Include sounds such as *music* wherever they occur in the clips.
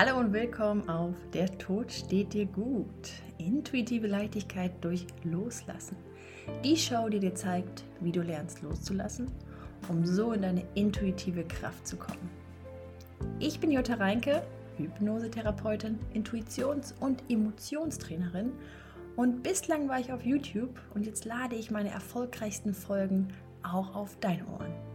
Hallo und willkommen auf Der Tod steht dir gut. Intuitive Leichtigkeit durch Loslassen. Die Show, die dir zeigt, wie du lernst loszulassen, um so in deine intuitive Kraft zu kommen. Ich bin Jutta Reinke, Hypnosetherapeutin, Intuitions- und Emotionstrainerin und bislang war ich auf YouTube und jetzt lade ich meine erfolgreichsten Folgen auch auf deine Ohren.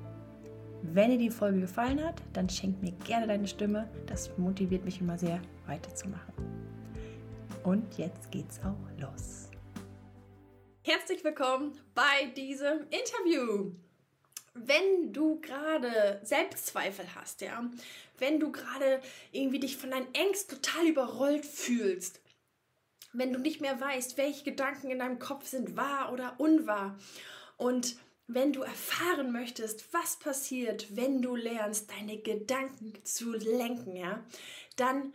Wenn dir die Folge gefallen hat, dann schenk mir gerne deine Stimme. Das motiviert mich immer sehr, weiterzumachen. Und jetzt geht's auch los. Herzlich willkommen bei diesem Interview. Wenn du gerade Selbstzweifel hast, ja, wenn du gerade irgendwie dich von deinen Ängsten total überrollt fühlst, wenn du nicht mehr weißt, welche Gedanken in deinem Kopf sind wahr oder unwahr und wenn du erfahren möchtest, was passiert, wenn du lernst, deine Gedanken zu lenken, ja, dann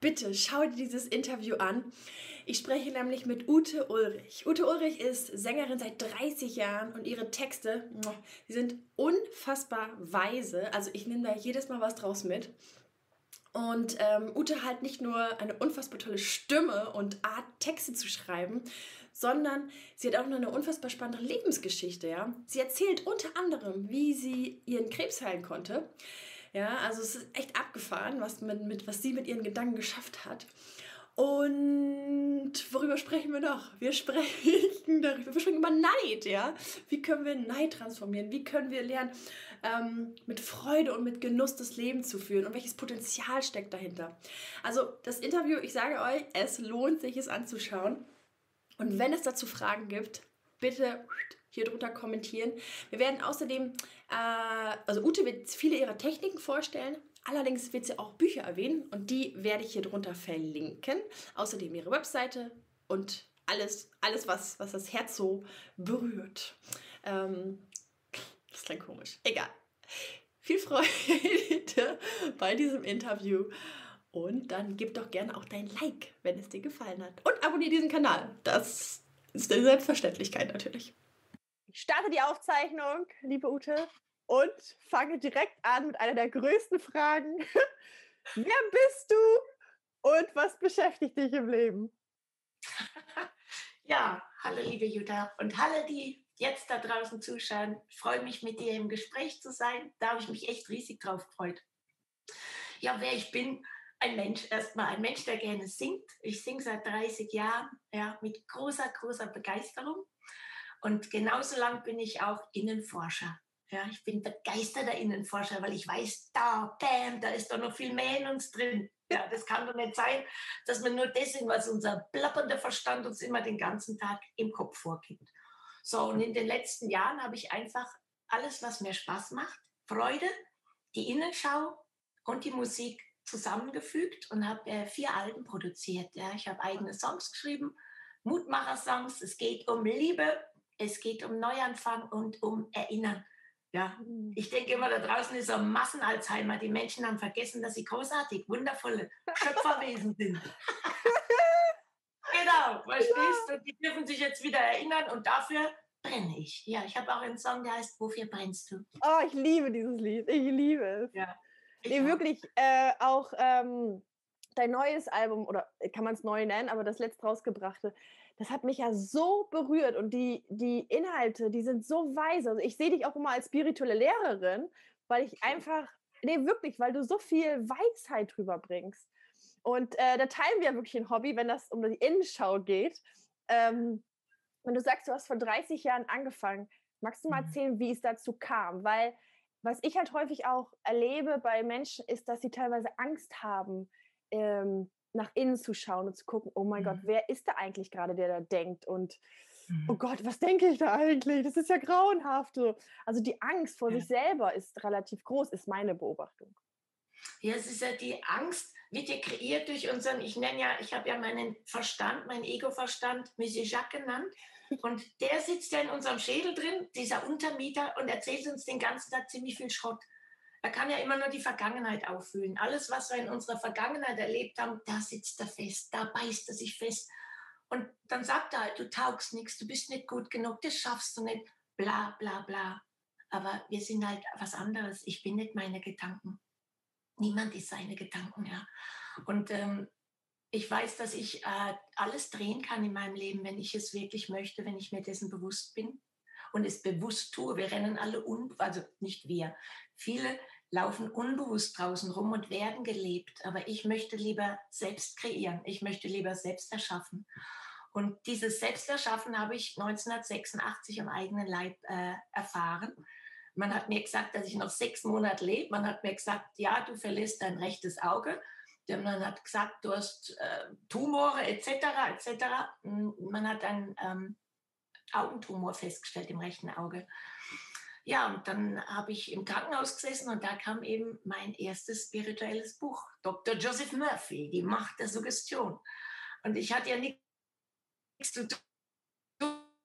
bitte schau dir dieses Interview an. Ich spreche nämlich mit Ute Ulrich. Ute Ulrich ist Sängerin seit 30 Jahren und ihre Texte, die sind unfassbar weise. Also ich nehme da jedes Mal was draus mit. Und ähm, Ute hat nicht nur eine unfassbar tolle Stimme und Art, Texte zu schreiben, sondern sie hat auch noch eine unfassbar spannende Lebensgeschichte. Ja? Sie erzählt unter anderem, wie sie ihren Krebs heilen konnte. Ja, also es ist echt abgefahren, was, mit, mit, was sie mit ihren Gedanken geschafft hat. Und worüber sprechen wir noch? Wir *laughs* sprechen darüber, wir sprechen über Neid, ja. Wie können wir Neid transformieren? Wie können wir lernen, ähm, mit Freude und mit Genuss das Leben zu führen? Und welches Potenzial steckt dahinter? Also das Interview, ich sage euch, es lohnt sich, es anzuschauen. Und wenn es dazu Fragen gibt, bitte hier drunter kommentieren. Wir werden außerdem, äh, also Ute wird viele ihrer Techniken vorstellen. Allerdings wird sie auch Bücher erwähnen und die werde ich hier drunter verlinken. Außerdem ihre Webseite und alles, alles was, was das Herz so berührt. Ähm, das klingt komisch. Egal. Viel Freude *laughs* bei diesem Interview. Und dann gib doch gerne auch dein Like, wenn es dir gefallen hat. Und abonniere diesen Kanal. Das ist eine Selbstverständlichlich natürlich. Ich starte die Aufzeichnung, liebe Ute, und fange direkt an mit einer der größten Fragen. *laughs* Wer bist du und was beschäftigt dich im Leben? *laughs* Ja, hallo liebe Jutta und hallo die jetzt da draußen zuschauen. Ich freue mich mit dir im Gespräch zu sein. Da habe ich mich echt riesig drauf gefreut. Ja, wer ich bin, ein Mensch, erstmal ein Mensch, der gerne singt. Ich singe seit 30 Jahren, ja, mit großer, großer Begeisterung. Und genauso lang bin ich auch Innenforscher. Ja, ich bin begeisterter Innenforscher, weil ich weiß, da, bam, da ist doch noch viel mehr in uns drin. Ja, das kann doch nicht sein, dass wir nur das was unser plappernder Verstand uns immer den ganzen Tag im Kopf vorgibt. So, und in den letzten Jahren habe ich einfach alles, was mir Spaß macht, Freude, die Innenschau und die Musik zusammengefügt und habe äh, vier Alben produziert. Ja. Ich habe eigene Songs geschrieben, Mutmacher-Songs. Es geht um Liebe, es geht um Neuanfang und um Erinnern. Ja, mhm. ich denke immer, da draußen ist ein Massenalzheimer. Die Menschen haben vergessen, dass sie großartig, wundervolle Schöpferwesen *laughs* sind. *laughs* genau, verstehst du? Die dürfen sich jetzt wieder erinnern und dafür brenne ich. Ja, ich habe auch einen Song, der heißt Wofür brennst du? Oh, ich liebe dieses Lied. Ich liebe es. Ja. Nee, wirklich äh, auch ähm, dein neues Album, oder kann man es neu nennen, aber das letzte rausgebrachte, das hat mich ja so berührt und die, die Inhalte, die sind so weise. Also ich sehe dich auch immer als spirituelle Lehrerin, weil ich einfach, nee, wirklich, weil du so viel Weisheit drüber bringst. Und äh, da teilen wir wirklich ein Hobby, wenn das um die Innenschau geht. Ähm, wenn du sagst, du hast vor 30 Jahren angefangen, magst du mal mhm. erzählen, wie es dazu kam? Weil was ich halt häufig auch erlebe bei Menschen, ist, dass sie teilweise Angst haben, ähm, nach innen zu schauen und zu gucken, oh mein mhm. Gott, wer ist da eigentlich gerade, der da denkt und oh mhm. oh Gott, was denke ich da eigentlich? Das ist ja grauenhaft. So. Also die Angst vor ja. sich selber ist relativ groß, ist meine Beobachtung. Ja, es ist ja die Angst, wird ja kreiert durch unseren, ich nenne ja, ich habe ja meinen Verstand, meinen Ego-Verstand, Monsieur Jacques genannt. Und der sitzt ja in unserem Schädel drin, dieser Untermieter, und erzählt uns den ganzen Tag ziemlich viel Schrott. Er kann ja immer nur die Vergangenheit auffüllen. Alles, was wir in unserer Vergangenheit erlebt haben, da sitzt er fest, da beißt er sich fest. Und dann sagt er halt, du taugst nichts, du bist nicht gut genug, das schaffst du nicht, bla bla bla. Aber wir sind halt was anderes. Ich bin nicht meine Gedanken. Niemand ist seine Gedanken, ja. Und ähm, ich weiß, dass ich äh, alles drehen kann in meinem Leben, wenn ich es wirklich möchte, wenn ich mir dessen bewusst bin und es bewusst tue. Wir rennen alle, un also nicht wir, viele laufen unbewusst draußen rum und werden gelebt. Aber ich möchte lieber selbst kreieren. Ich möchte lieber selbst erschaffen. Und dieses Selbsterschaffen habe ich 1986 im eigenen Leib äh, erfahren. Man hat mir gesagt, dass ich noch sechs Monate lebe. Man hat mir gesagt, ja, du verlierst dein rechtes Auge. Man hat gesagt, du hast äh, Tumore etc. etc. Man hat einen ähm, Augentumor festgestellt im rechten Auge. Ja, und dann habe ich im Krankenhaus gesessen und da kam eben mein erstes spirituelles Buch, Dr. Joseph Murphy, Die Macht der Suggestion. Und ich hatte ja nichts zu tun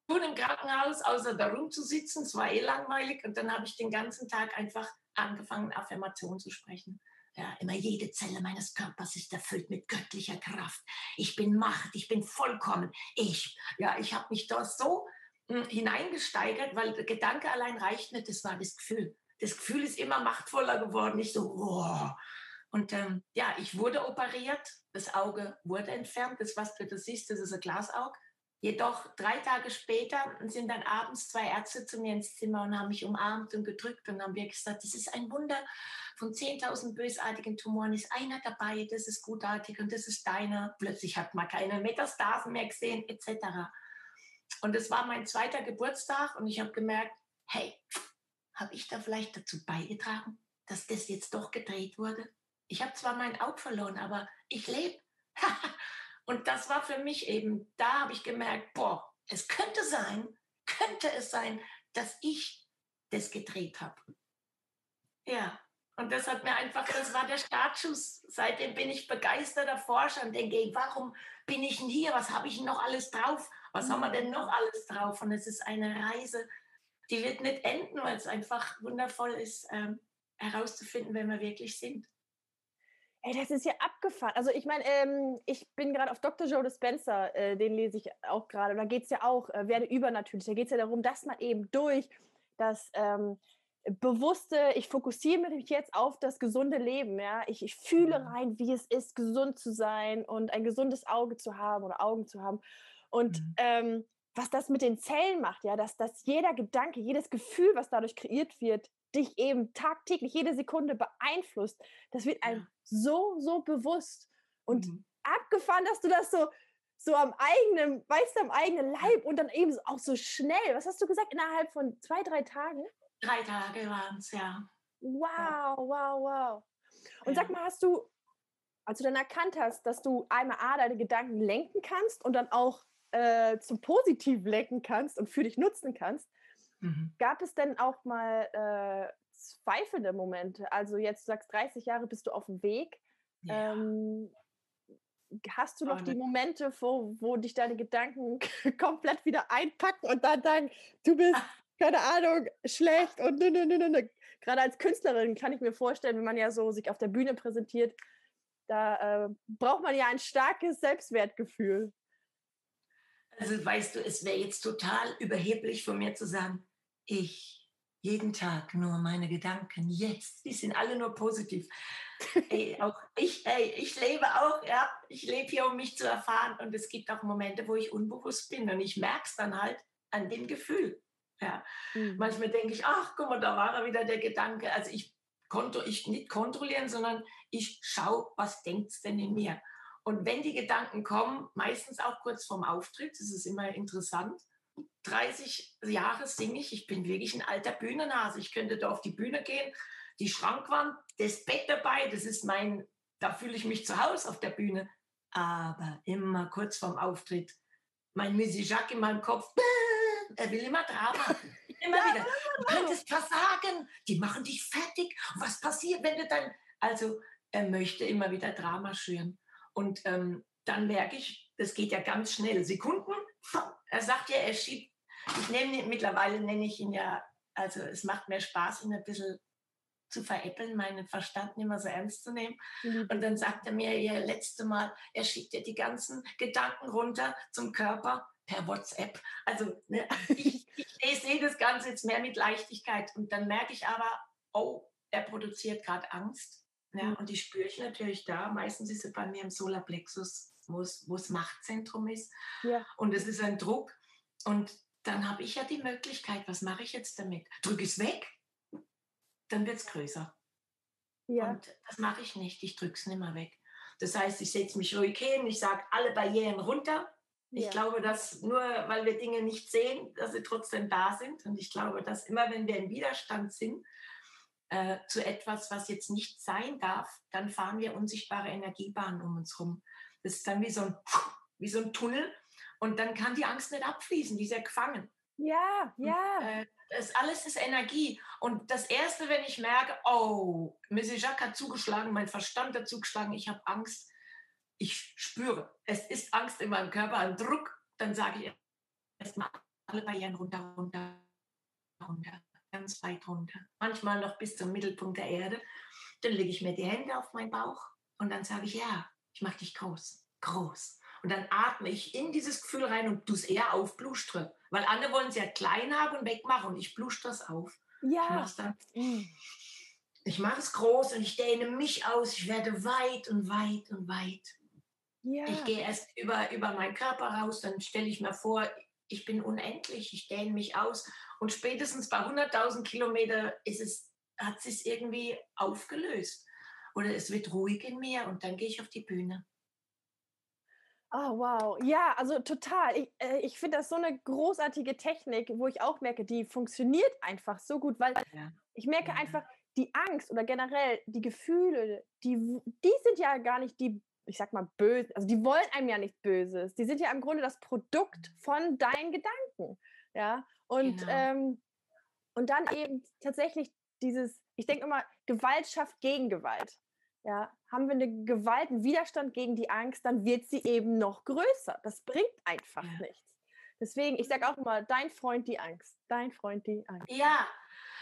im Krankenhaus, außer da rumzusitzen. Es war eh langweilig. Und dann habe ich den ganzen Tag einfach angefangen, Affirmationen zu sprechen. Ja, immer jede Zelle meines Körpers ist erfüllt mit göttlicher Kraft. Ich bin Macht, ich bin vollkommen. Ich, ja, ich habe mich da so hm, hineingesteigert, weil der Gedanke allein reicht nicht, das war das Gefühl. Das Gefühl ist immer machtvoller geworden. Ich so, wow. Und ähm, ja, ich wurde operiert, das Auge wurde entfernt. Das, was du da siehst, das ist ein Glasauge. Jedoch drei Tage später sind dann abends zwei Ärzte zu mir ins Zimmer und haben mich umarmt und gedrückt und haben mir gesagt, das ist ein Wunder. Von 10.000 bösartigen Tumoren ist einer dabei, das ist gutartig und das ist deiner. Plötzlich hat man keine Metastasen mehr gesehen, etc. Und es war mein zweiter Geburtstag und ich habe gemerkt, hey, habe ich da vielleicht dazu beigetragen, dass das jetzt doch gedreht wurde? Ich habe zwar mein Auge verloren, aber ich lebe. *laughs* Und das war für mich eben, da habe ich gemerkt, boah, es könnte sein, könnte es sein, dass ich das gedreht habe. Ja, und das hat mir einfach, das war der Startschuss. Seitdem bin ich begeisterter Forscher und denke, warum bin ich denn hier? Was habe ich noch alles drauf? Was haben wir denn noch alles drauf? Und es ist eine Reise, die wird nicht enden, weil es einfach wundervoll ist, ähm, herauszufinden, wer wir wirklich sind. Ey, das ist ja abgefahren. Also ich meine, ähm, ich bin gerade auf Dr. Joe Dispenza, äh, den lese ich auch gerade. Da geht es ja auch, äh, werde übernatürlich. Da geht es ja darum, dass man eben durch das ähm, bewusste, ich fokussiere mich jetzt auf das gesunde Leben. Ja? Ich, ich fühle mhm. rein, wie es ist, gesund zu sein und ein gesundes Auge zu haben oder Augen zu haben. Und mhm. ähm, was das mit den Zellen macht, ja, dass, dass jeder Gedanke, jedes Gefühl, was dadurch kreiert wird, dich eben tagtäglich jede Sekunde beeinflusst, das wird einem ja. so, so bewusst. Und mhm. abgefahren, dass du das so, so am eigenen, weißt du, am eigenen Leib und dann eben auch so schnell. Was hast du gesagt? Innerhalb von zwei, drei Tagen? Drei Tage waren es, ja. Wow, ja. wow, wow. Und ja. sag mal, hast du, als du dann erkannt hast, dass du einmal A, deine Gedanken lenken kannst und dann auch äh, zum Positiven lenken kannst und für dich nutzen kannst, Mhm. Gab es denn auch mal äh, zweifelnde Momente? Also jetzt du sagst 30 Jahre bist du auf dem Weg. Ja. Ähm, hast du noch oh, die Momente, wo, wo dich deine Gedanken *laughs* komplett wieder einpacken und dann sagen, du bist, *laughs* keine Ahnung, schlecht und nö, nö, nö, nö. Gerade als Künstlerin kann ich mir vorstellen, wenn man ja so sich auf der Bühne präsentiert, da äh, braucht man ja ein starkes Selbstwertgefühl. Also weißt du, es wäre jetzt total überheblich von mir zu sagen, ich jeden Tag nur meine Gedanken jetzt, die sind alle nur positiv. ey, *laughs* auch ich, ey, ich lebe auch, ja, ich lebe hier, um mich zu erfahren und es gibt auch Momente, wo ich unbewusst bin und ich merke es dann halt an dem Gefühl. Ja. Mhm. Manchmal denke ich, ach, guck mal, da war er wieder der Gedanke. Also ich konnte ich nicht kontrollieren, sondern ich schaue, was denkt es denn in mir. Und wenn die Gedanken kommen, meistens auch kurz vorm Auftritt, das ist immer interessant, 30 Jahre singe ich. Ich bin wirklich ein alter Bühnenhase. Ich könnte da auf die Bühne gehen, die Schrankwand, das Bett dabei, das ist mein, da fühle ich mich zu Hause auf der Bühne. Aber immer kurz vorm Auftritt, mein Missy Jacques in meinem Kopf, *laughs* er will immer Drama. *laughs* Immer wieder. Du könntest versagen, die machen dich fertig. Was passiert, wenn du dann. Also, er möchte immer wieder Drama schüren. Und ähm, dann merke ich, das geht ja ganz schnell. Sekunden, *laughs* er sagt ja, er schiebt, ich nenne mittlerweile nenne ich ihn ja, also es macht mir Spaß, ihn ein bisschen zu veräppeln, meinen Verstand nicht mehr so ernst zu nehmen. Mhm. Und dann sagt er mir ja letzte Mal, er schickt ja die ganzen Gedanken runter zum Körper per WhatsApp. Also ne, ich, *laughs* ich, sehe das Ganze jetzt mehr mit Leichtigkeit und dann merke ich aber, oh, er produziert gerade Angst. Ja, mhm. und die spüre ich natürlich da. Meistens ist sie bei mir im Solarplexus, wo es das Machtzentrum ist. Ja. Und es ist ein Druck. Und dann habe ich ja die Möglichkeit, was mache ich jetzt damit? Drücke es weg, dann wird es größer. Ja. Und das mache ich nicht. Ich drücke es nicht mehr weg. Das heißt, ich setze mich ruhig hin, ich sage alle Barrieren runter. Ich ja. glaube, dass nur weil wir Dinge nicht sehen, dass sie trotzdem da sind. Und ich glaube, dass immer wenn wir im Widerstand sind äh, zu etwas, was jetzt nicht sein darf, dann fahren wir unsichtbare Energiebahnen um uns herum. Das ist dann wie so ein, wie so ein Tunnel. Und dann kann die Angst nicht abfließen, die ist ja gefangen. Ja, ja. Und, äh, das alles ist Energie. Und das Erste, wenn ich merke, oh, Mrs. Jacques hat zugeschlagen, mein Verstand hat zugeschlagen, ich habe Angst, ich spüre, es ist Angst in meinem Körper, ein Druck, dann sage ich erstmal alle Barrieren runter, runter, runter, ganz weit runter. Manchmal noch bis zum Mittelpunkt der Erde. Dann lege ich mir die Hände auf meinen Bauch und dann sage ich, ja, ich mache dich groß, groß. Und dann atme ich in dieses Gefühl rein und du es eher aufblustre. Weil andere wollen es ja klein haben und wegmachen und ich blustre es auf. Ja. Ich mache es groß und ich dehne mich aus. Ich werde weit und weit und weit. Ja. Ich gehe erst über, über meinen Körper raus, dann stelle ich mir vor, ich bin unendlich, ich dehne mich aus. Und spätestens bei 100.000 Kilometern ist es, hat es sich irgendwie aufgelöst. Oder es wird ruhig in mir und dann gehe ich auf die Bühne. Oh, wow. Ja, also total. Ich, äh, ich finde das so eine großartige Technik, wo ich auch merke, die funktioniert einfach so gut, weil ja. ich merke ja. einfach, die Angst oder generell die Gefühle, die, die sind ja gar nicht die, ich sag mal, böse, also die wollen einem ja nichts Böses. Die sind ja im Grunde das Produkt von deinen Gedanken. Ja, und, genau. ähm, und dann eben tatsächlich dieses, ich denke immer, Gewalt schafft Gegengewalt ja, haben wir eine Gewalt, einen Widerstand gegen die Angst, dann wird sie eben noch größer. Das bringt einfach ja. nichts. Deswegen, ich sage auch immer, dein Freund die Angst, dein Freund die Angst. Ja,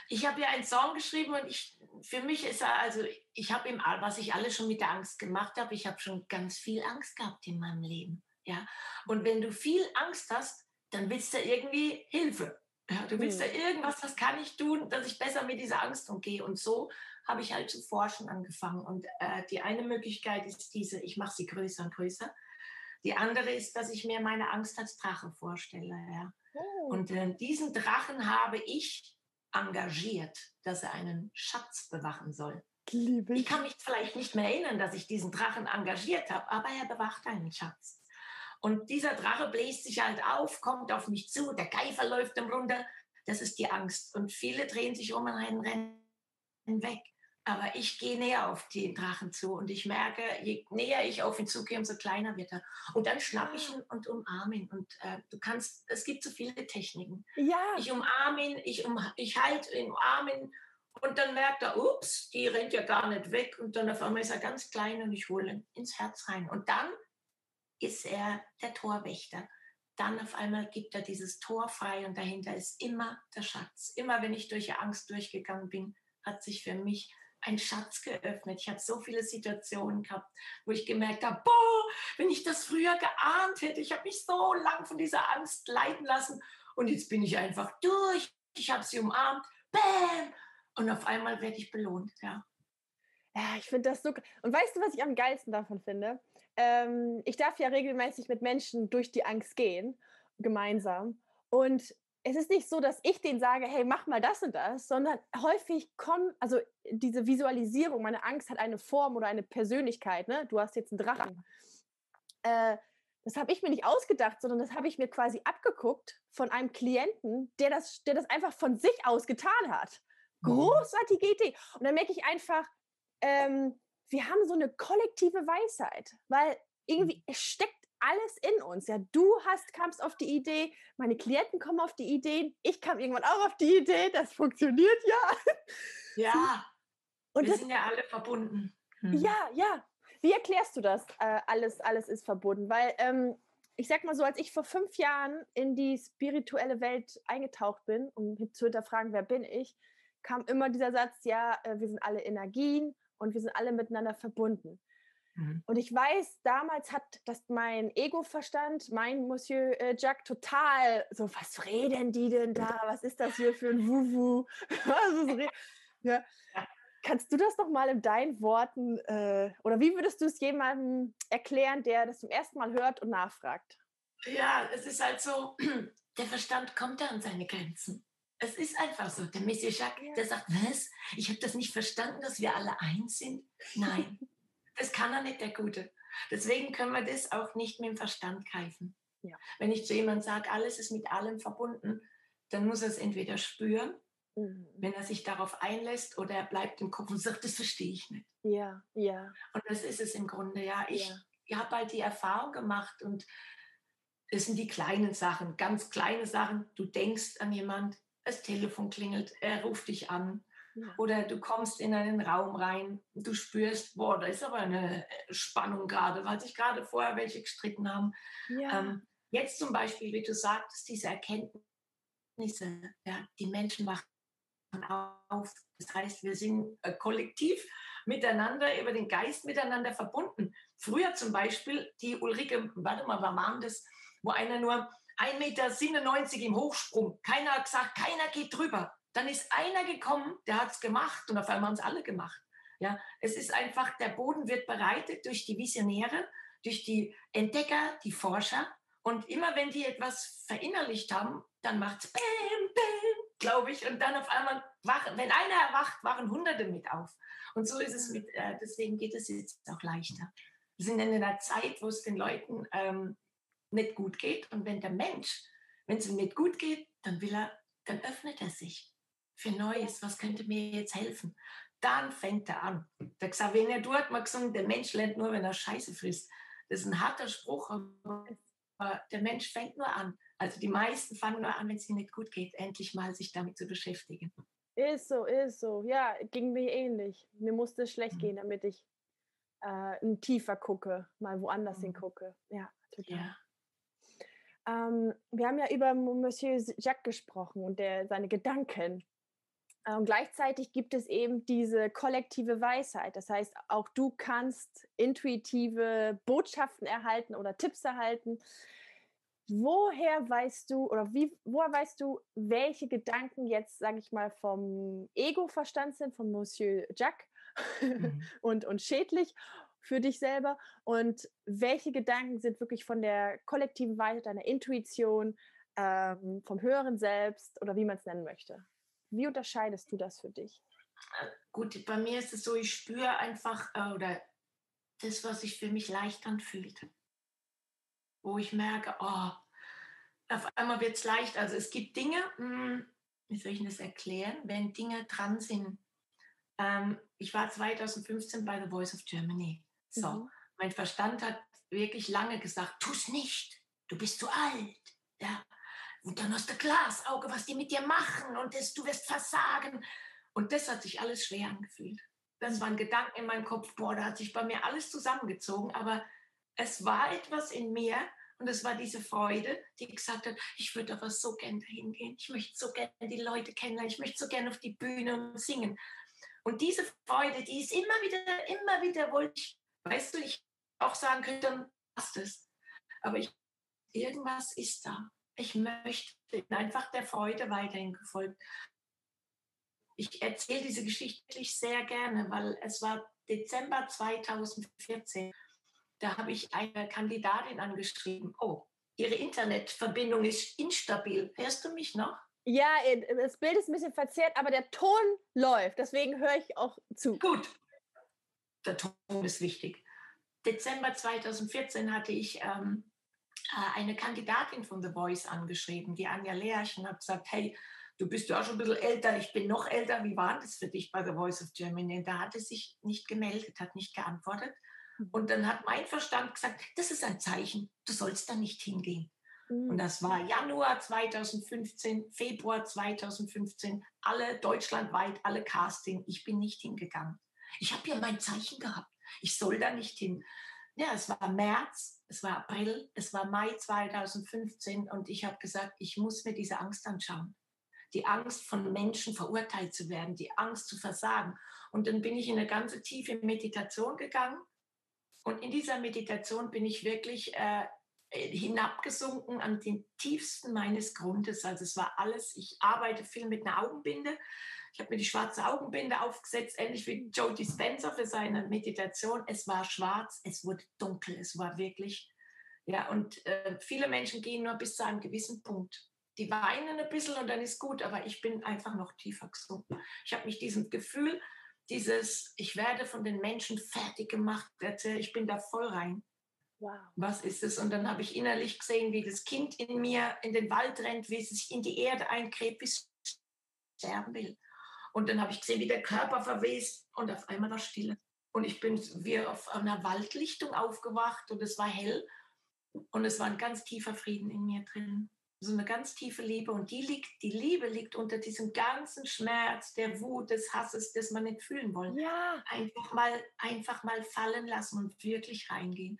ich habe ja einen Song geschrieben und ich, für mich ist er, also ich habe ihm, was ich alles schon mit der Angst gemacht habe, ich habe schon ganz viel Angst gehabt in meinem Leben. Ja, und wenn du viel Angst hast, dann willst du irgendwie Hilfe. Ja, du willst hm. da irgendwas, was kann ich tun, dass ich besser mit dieser Angst umgehe. Und so habe ich halt zu forschen angefangen. Und äh, die eine Möglichkeit ist diese, ich mache sie größer und größer. Die andere ist, dass ich mir meine Angst als Drache vorstelle. Ja. Oh. Und äh, diesen Drachen habe ich engagiert, dass er einen Schatz bewachen soll. Liebe. Ich kann mich vielleicht nicht mehr erinnern, dass ich diesen Drachen engagiert habe, aber er bewacht einen Schatz. Und dieser Drache bläst sich halt auf, kommt auf mich zu, der Geifer läuft ihm runter. Das ist die Angst. Und viele drehen sich um und rennen weg. Aber ich gehe näher auf den Drachen zu und ich merke, je näher ich auf ihn zugehe, umso kleiner wird er. Und dann schnappe ich ihn und umarme ihn. Und äh, du kannst, es gibt so viele Techniken. Ja. Ich umarme ihn, ich, um, ich halte ihn, umarme ihn. Und dann merkt er, ups, die rennt ja gar nicht weg. Und dann auf einmal ist er ganz klein und ich hole ihn ins Herz rein. Und dann ist er der Torwächter. Dann auf einmal gibt er dieses Tor frei und dahinter ist immer der Schatz. Immer wenn ich durch Angst durchgegangen bin, hat sich für mich ein Schatz geöffnet. Ich habe so viele Situationen gehabt, wo ich gemerkt habe, boah, wenn ich das früher geahnt hätte, ich habe mich so lang von dieser Angst leiden lassen und jetzt bin ich einfach durch. Ich habe sie umarmt, bam, und auf einmal werde ich belohnt, ja. Ja, ich finde das so. Und weißt du, was ich am geilsten davon finde? Ähm, ich darf ja regelmäßig mit Menschen durch die Angst gehen, gemeinsam. Und es ist nicht so, dass ich denen sage, hey, mach mal das und das, sondern häufig kommen, also diese Visualisierung, meine Angst hat eine Form oder eine Persönlichkeit, ne? Du hast jetzt einen Drachen. Äh, das habe ich mir nicht ausgedacht, sondern das habe ich mir quasi abgeguckt von einem Klienten, der das, der das einfach von sich aus getan hat. Mhm. Großartige Idee. Und dann merke ich einfach, ähm, wir haben so eine kollektive Weisheit, weil irgendwie mhm. steckt alles in uns. Ja, du hast, kamst auf die Idee, meine Klienten kommen auf die Ideen, ich kam irgendwann auch auf die Idee, das funktioniert ja. *laughs* Ja, und wir das, sind ja alle verbunden. Hm. Ja, ja. Wie erklärst du das? Äh, alles, alles ist verbunden, weil ähm, ich sag mal so, als ich vor fünf Jahren in die spirituelle Welt eingetaucht bin, um zu hinterfragen, wer bin ich, kam immer dieser Satz, ja, äh, wir sind alle Energien und wir sind alle miteinander verbunden. Mhm. Und ich weiß, damals hat das mein Ego-Verstand, mein Monsieur äh, Jack, total so, was reden die denn da? Was ist das hier für ein Wuhu? *laughs* ja. Kannst du das noch mal in deinen Worten äh, oder wie würdest du es jemandem erklären, der das zum ersten Mal hört und nachfragt? Ja, es ist halt so, *clears throat* der Verstand kommt da an seine Grenzen. Es ist einfach so. Der Messias Jacques, ja. der sagt, was? Ich habe das nicht verstanden, dass wir alle eins sind. Nein, das kann er nicht, der Gute. Deswegen können wir das auch nicht mit dem Verstand greifen. Ja. Wenn ich zu jemandem sage, alles ist mit allem verbunden, dann muss er es entweder spüren, mhm. wenn er sich darauf einlässt, oder er bleibt im Kopf und sagt, das verstehe ich nicht. Ja, ja. Und das ist es im Grunde, ja. Ich, ja. ich habe halt die Erfahrung gemacht und es sind die kleinen Sachen, ganz kleine Sachen. Du denkst an jemand, das Telefon klingelt, er ruft dich an. Ja. Oder du kommst in einen Raum rein, du spürst, boah, da ist aber eine Spannung gerade, weil sich gerade vorher welche gestritten haben. Ja. Ähm, jetzt zum Beispiel, wie du sagtest, diese Erkenntnisse, ja, die Menschen wachen auf. Das heißt, wir sind äh, kollektiv miteinander, über den Geist miteinander verbunden. Früher zum Beispiel, die Ulrike, warte mal, war waren das, wo einer nur 1,97 Meter im Hochsprung, keiner hat gesagt, keiner geht drüber. Dann ist einer gekommen, der hat es gemacht und auf einmal haben es alle gemacht. Ja, es ist einfach, der Boden wird bereitet durch die Visionäre, durch die Entdecker, die Forscher. Und immer wenn die etwas verinnerlicht haben, dann macht es Bäm, Bäm, glaube ich. Und dann auf einmal, wachen, wenn einer erwacht, wachen Hunderte mit auf. Und so ist es mit, äh, deswegen geht es jetzt auch leichter. Wir sind in einer Zeit, wo es den Leuten ähm, nicht gut geht. Und wenn der Mensch, wenn es ihm nicht gut geht, dann will er, dann öffnet er sich für Neues. Was könnte mir jetzt helfen? Dann fängt er an. Der Xavier Du hat mal gesagt, der Mensch lernt nur, wenn er Scheiße frisst. Das ist ein harter Spruch, aber der Mensch fängt nur an. Also die meisten fangen nur an, wenn es ihnen nicht gut geht, endlich mal sich damit zu beschäftigen. Ist so, ist so. Ja, ging mir ähnlich. Mir musste es schlecht mhm. gehen, damit ich äh, tiefer gucke, mal woanders mhm. hingucke. Ja, total. Ja. Ähm, wir haben ja über Monsieur Jacques gesprochen und der, seine Gedanken. Und ähm, gleichzeitig gibt es eben diese kollektive Weisheit. Das heißt, auch du kannst intuitive Botschaften erhalten oder Tipps erhalten. Woher weißt du oder wie, woher weißt du, welche Gedanken jetzt, sage ich mal, vom Ego-Verstand sind, von Monsieur Jacques mhm. *laughs* und, und schädlich für dich selber und welche Gedanken sind wirklich von der kollektiven Weite, deiner Intuition, ähm, vom höheren Selbst oder wie man es nennen möchte. Wie unterscheidest du das für dich? Gut, bei mir ist es so, ich spüre einfach äh, oder das, was sich für mich leicht anfühlt. Wo ich merke, oh, auf einmal wird es leicht. Also es gibt Dinge, mh, hm, wie soll ich das erklären, wenn Dinge dran sind. Ähm, ich war 2015 bei The Voice of Germany. So, mhm. mein Verstand hat wirklich lange gesagt, tu es nicht, du bist zu alt. Ja. Und dann hast du Glasauge, was die mit dir machen und das, du wirst versagen. Und das hat sich alles schwer angefühlt. Das waren Gedanken in meinem Kopf, boah, da hat sich bei mir alles zusammengezogen, aber es war etwas in mir und es war diese Freude, die gesagt hat, ich würde aber so gerne dahin gehen, ich möchte so gerne die Leute kennenlernen, ich möchte so gerne auf die Bühne und singen. Und diese Freude, die ist immer wieder, immer wieder wollte ich Weißt du, ich auch sagen könnte, dann passt es. Aber ich, irgendwas ist da. Ich möchte einfach der Freude weiterhin gefolgt. Ich erzähle diese Geschichte sehr gerne, weil es war Dezember 2014. Da habe ich eine Kandidatin angeschrieben. Oh, Ihre Internetverbindung ist instabil. Hörst du mich noch? Ja, das Bild ist ein bisschen verzerrt, aber der Ton läuft. Deswegen höre ich auch zu. Gut, der Ton ist wichtig. Dezember 2014 hatte ich ähm, äh, eine Kandidatin von The Voice angeschrieben, die Anja Leersch, und habe gesagt, hey, du bist ja auch schon ein bisschen älter, ich bin noch älter, wie war das für dich bei The Voice of Germany? Und da hat sie sich nicht gemeldet, hat nicht geantwortet. Hm. Und dann hat mein Verstand gesagt, das ist ein Zeichen, du sollst da nicht hingehen. Und hm. das war Januar 2015, Februar 2015, alle deutschlandweit, alle Casting. Ich bin nicht hingegangen. Ich habe ja mein Zeichen gehabt. Ich soll da nicht hin. Ja, es war März, es war April, es war Mai 2015 und ich habe gesagt, ich muss mir diese Angst anschauen. Die Angst von Menschen verurteilt zu werden, die Angst zu versagen. Und dann bin ich in eine ganze tiefe Meditation gegangen. Und in dieser Meditation bin ich wirklich äh, hinabgesunken an den tiefsten meines Grundes. Also es war alles, ich arbeite viel mit einer Augenbinde. Ich habe mir die schwarze Augenbinde aufgesetzt, ähnlich wie Joe Dispenza für seine Meditation. Es war schwarz, es wurde dunkel, es war wirklich, ja, und äh, viele Menschen gehen nur bis zu einem gewissen Punkt. Die weinen ein bisschen und dann ist gut, aber ich bin einfach noch tiefer gesunken. Ich habe mich diesem Gefühl, dieses, ich werde von den Menschen fertig gemacht, ich bin da voll rein. Wow. Was ist es? Und dann habe ich innerlich gesehen, wie das Kind in mir in den Wald rennt, wie es sich in die Erde eingräbt, bis es sterben will. Und dann habe ich gesehen, wie der Körper verwest und auf einmal war Stille. Und ich bin wie auf einer Waldlichtung aufgewacht und es war hell und es war ein ganz tiefer Frieden in mir drin. So eine ganz tiefe Liebe und die liegt, die Liebe liegt unter diesem ganzen Schmerz, der Wut, des Hasses, das man nicht fühlen wollen. Ja. Einfach mal, einfach mal fallen lassen und wirklich reingehen.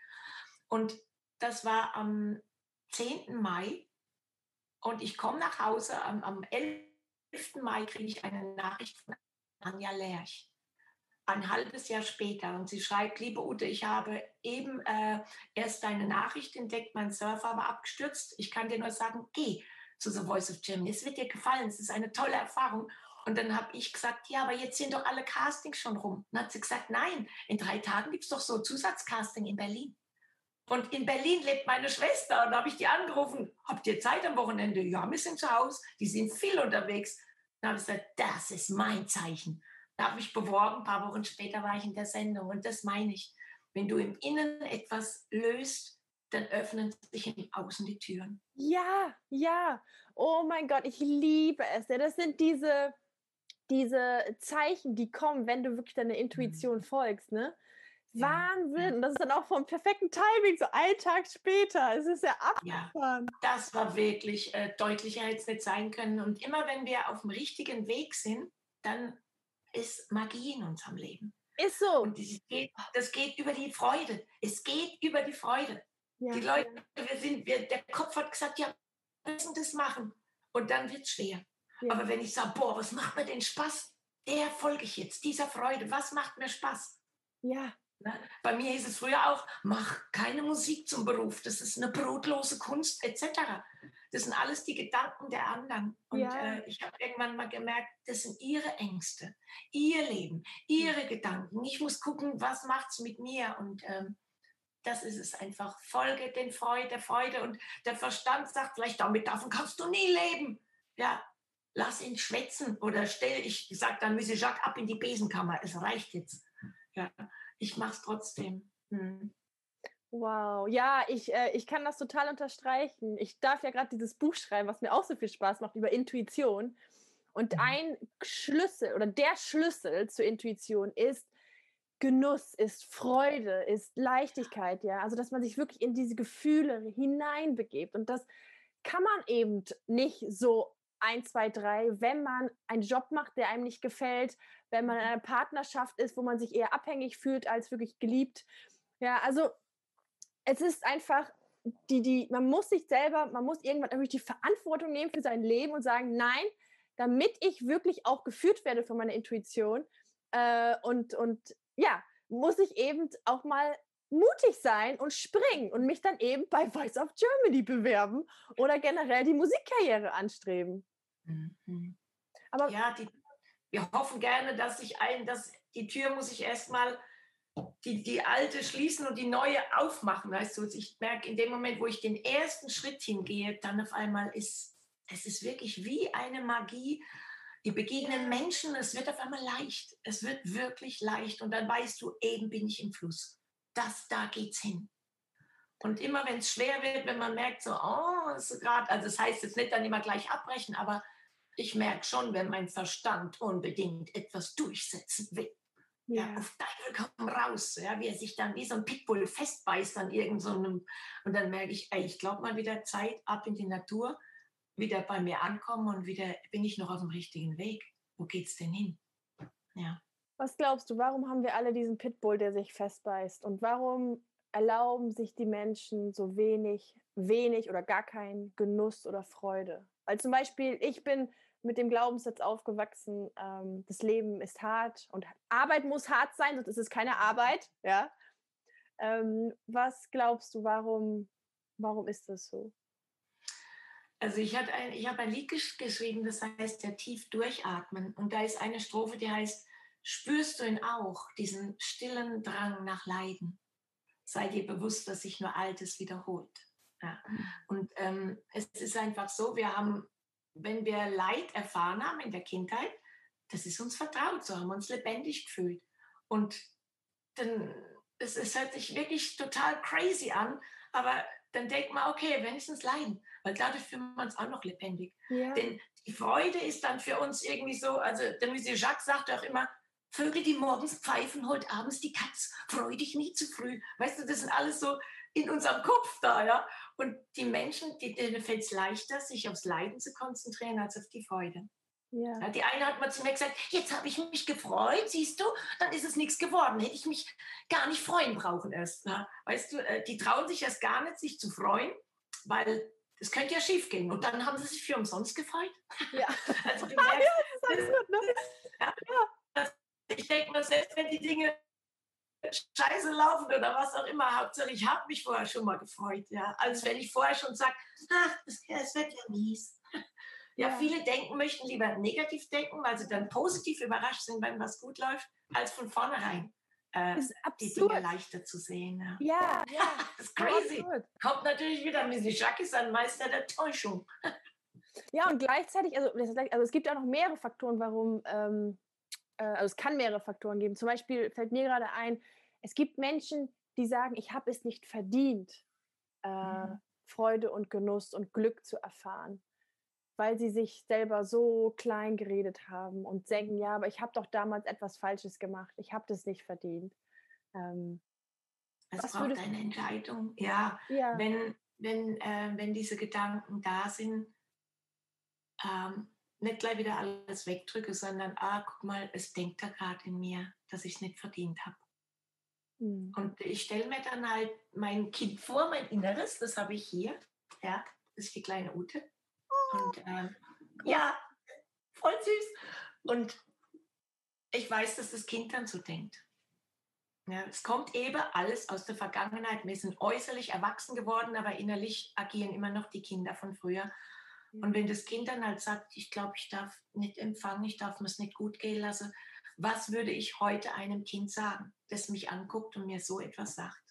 Und das war am 10. Mai. Und ich komme nach Hause. Am, am 11. Mai kriege ich eine Nachricht von Anja Lerch. Ein halbes Jahr später. Und sie schreibt, liebe Ute, ich habe eben äh, erst deine Nachricht entdeckt, mein Surfer war abgestürzt. Ich kann dir nur sagen, geh zu The Voice of Germany. Es wird dir gefallen, es ist eine tolle Erfahrung. Und dann habe ich gesagt, ja, aber jetzt sind doch alle Castings schon rum. dann hat sie gesagt, nein, in drei Tagen gibt es doch so Zusatzcasting in Berlin. Und in Berlin lebt meine Schwester. Und da habe ich die angerufen. Habt ihr Zeit am Wochenende? Ja, wir sind zu Hause. Die sind viel unterwegs. Dann habe ich gesagt, das ist mein Zeichen. Da habe ich beworben. Ein paar Wochen später war ich in der Sendung. Und das meine ich. Wenn du im Innen etwas löst, dann öffnen sich im Außen die Türen. Ja, ja. Oh mein Gott, ich liebe es. Das sind diese, diese Zeichen, die kommen, wenn du wirklich deiner Intuition mhm. folgst. Ne? Wahnsinn. Das ist dann auch vom perfekten Timing, so einen Tag später. Es ist ja abgefahren. Ja, das war wirklich äh, deutlicher hätte es nicht sein können. Und immer wenn wir auf dem richtigen Weg sind, dann ist Magie in unserem Leben. Ist so. Und das geht, das geht über die Freude. Es geht über die Freude. Ja, die Leute, wir sind, wir, der Kopf hat gesagt, ja, wir müssen das machen. Und dann wird es schwer. Aber wenn ich sage, boah, was macht mir denn Spaß? Der folge ich jetzt, dieser Freude. Was macht mir Spaß? Ja. Ne? Bei mir hieß es früher auch, mach keine Musik zum Beruf, das ist eine brotlose Kunst etc. Das sind alles die Gedanken der anderen. Und ja. äh, ich habe irgendwann mal gemerkt, das sind ihre Ängste, ihr Leben, ihre Gedanken. Ich muss gucken, was macht es mit mir. Und ähm, das ist es einfach. Folge den Freude, der Freude. Und der Verstand sagt vielleicht, damit davon kannst du nie leben. Ja, lass ihn schwätzen oder stell, ich sage dann, Monsieur Jacques, ab in die Besenkammer. Es reicht jetzt. Ja ich mache es trotzdem. Hm. Wow, ja, ich, äh, ich kann das total unterstreichen. Ich darf ja gerade dieses Buch schreiben, was mir auch so viel Spaß macht, über Intuition. Und mhm. ein Schlüssel oder der Schlüssel zur Intuition ist Genuss, ist Freude, ist Leichtigkeit, ja. Also, dass man sich wirklich in diese Gefühle hineinbegebt. Und das kann man eben nicht so ein, zwei, drei, wenn man einen Job macht, der einem nicht gefällt, wenn man in einer Partnerschaft ist, wo man sich eher abhängig fühlt als wirklich geliebt. Ja, also es ist einfach die, die, man muss sich selber, man muss irgendwann irgendwie die Verantwortung nehmen für sein Leben und sagen, nein, damit ich wirklich auch geführt werde von meiner Intuition äh, und, und ja, muss ich eben auch mal mutig sein und springen und mich dann eben bei Voice of Germany bewerben oder generell die Musikkarriere anstreben. Mhm. Aber ja, die, wir hoffen gerne, dass sich ein, dass die Tür muss ich erstmal die, die alte schließen und die neue aufmachen. Weißt du, ich merke in dem Moment, wo ich den ersten Schritt hingehe, dann auf einmal ist es ist wirklich wie eine Magie. Die begegnen Menschen, es wird auf einmal leicht. Es wird wirklich leicht. Und dann weißt du, eben bin ich im Fluss. Das, da geht's hin. Und immer wenn es schwer wird, wenn man merkt, so, oh, ist gerade, also das heißt jetzt nicht dann immer gleich abbrechen, aber ich merke schon, wenn mein Verstand unbedingt etwas durchsetzen will. Ja. ja auf Teufel komm raus, ja, wie er sich dann wie so ein Pitbull festbeißt an irgendeinem. So und dann merke ich, ey, ich glaube mal wieder Zeit ab in die Natur, wieder bei mir ankommen und wieder bin ich noch auf dem richtigen Weg. Wo geht's denn hin? Ja. Was glaubst du, warum haben wir alle diesen Pitbull, der sich festbeißt? Und warum erlauben sich die Menschen so wenig, wenig oder gar keinen Genuss oder Freude? Weil zum Beispiel, ich bin mit dem Glaubenssatz aufgewachsen, ähm, das Leben ist hart und Arbeit muss hart sein, sonst ist es keine Arbeit. Ja? Ähm, was glaubst du, warum, warum ist das so? Also ich, ein, ich habe ein Lied gesch geschrieben, das heißt ja tief durchatmen. Und da ist eine Strophe, die heißt, spürst du ihn auch, diesen stillen Drang nach Leiden? Sei dir bewusst, dass sich nur Altes wiederholt. Ja. Mhm. Und ähm, es ist einfach so, wir haben, wenn wir Leid erfahren haben in der Kindheit, das ist uns vertraut, so haben wir uns lebendig gefühlt. Und dann, es, es hört sich wirklich total crazy an, aber dann denkt man, okay, wenigstens leiden, weil dadurch fühlt man es auch noch lebendig. Ja. Denn die Freude ist dann für uns irgendwie so, also der Monsieur Jacques sagt auch immer, Vögel, die morgens pfeifen, heute abends die Katz, freu dich nie zu früh. Weißt du, das sind alles so in unserem Kopf da, ja. Und die Menschen, denen fällt es leichter, sich aufs Leiden zu konzentrieren, als auf die Freude. Ja. Die eine hat mal zu mir gesagt, jetzt habe ich mich gefreut, siehst du, dann ist es nichts geworden. Hätte ich mich gar nicht freuen brauchen erst. Weißt du, äh, die trauen sich erst gar nicht, sich zu freuen, weil das könnte ja schief gehen. Und dann haben sie sich für umsonst gefreut. Ja, *laughs* also *laughs* merkst, ja, das ist gut, ne? ja. Ich denke mal, selbst wenn die Dinge scheiße laufen oder was auch immer, Hauptsache ich habe mich vorher schon mal gefreut. Ja. Als wenn ich vorher schon sage, ach, das, das wird ja mies. *laughs* Ja, ja, viele denken, möchten lieber negativ denken, weil sie dann positiv überrascht sind, wenn was gut läuft, als von vornherein äh, die Dinge leichter zu sehen. Ja, ja. ja. *laughs* das ist crazy. Absolut. Kommt natürlich wieder, Missy ist ein Meister der Täuschung. ja, und gleichzeitig, also, also es gibt auch noch mehrere Faktoren, warum, ähm, äh, also es kann mehrere Faktoren geben. Zum Beispiel fällt mir gerade ein, es gibt Menschen, die sagen, ich habe es nicht verdient, äh, mhm. Freude und Genuss und Glück zu erfahren weil sie sich selber so klein geredet haben und denken, ja, aber ich habe doch damals etwas Falsches gemacht, ich habe das nicht verdient. Ähm, es braucht eine Entscheidung, ja. ja. Wenn, wenn, äh, wenn diese Gedanken da sind, ähm, nicht gleich wieder alles wegdrücke, sondern, ah, guck mal, es denkt da gerade in mir, dass ich es nicht verdient habe. Mhm. Und ich stelle mir dann halt mein Kind vor, mein Inneres, das habe ich hier, ja, das ist die kleine Ute. Und ähm, ja, voll süß. Und ich weiß, dass das Kind dann so denkt. Ja, es kommt eben alles aus der Vergangenheit. Wir sind äußerlich erwachsen geworden, aber innerlich agieren immer noch die Kinder von früher. Und wenn das Kind dann halt sagt, ich glaube, ich darf nicht empfangen, ich darf mir es nicht gut gehen lassen, was würde ich heute einem Kind sagen, das mich anguckt und mir so etwas sagt?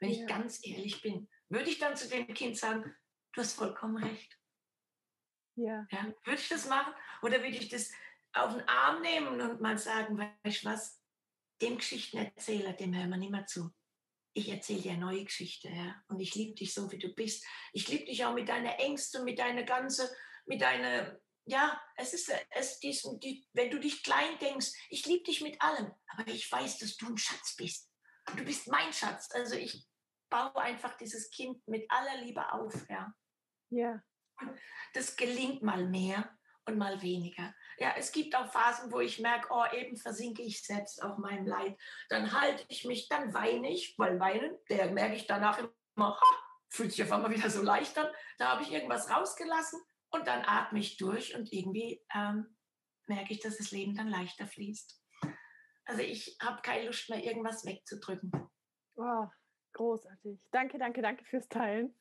Wenn ja. ich ganz ehrlich bin, würde ich dann zu dem Kind sagen, du hast vollkommen recht. Ja. ja. Würde ich das machen? Oder würde ich das auf den Arm nehmen und mal sagen, weißt du was, dem Geschichtenerzähler, dem hören wir nicht mehr zu. Ich erzähle dir eine neue Geschichte, ja. Und ich liebe dich so, wie du bist. Ich liebe dich auch mit deiner Ängste, mit deiner ganze, mit deiner, ja, es ist, es diesen, die, wenn du dich klein denkst, ich liebe dich mit allem, aber ich weiß, dass du ein Schatz bist. Du bist mein Schatz. Also ich baue einfach dieses Kind mit aller Liebe auf, ja. Ja. Das gelingt mal mehr und mal weniger. Ja, es gibt auch Phasen, wo ich merke, oh, eben versinke ich selbst auf meinem Leid. Dann halte ich mich, dann weine ich, weil weinen, der merke ich danach immer, ha, fühlt sich auf einmal wieder so leicht an. Da habe ich irgendwas rausgelassen und dann atme ich durch und irgendwie ähm, merke ich, dass das Leben dann leichter fließt. Also ich habe keine Lust mehr, irgendwas wegzudrücken. Oh, großartig. Danke, danke, danke fürs Teilen.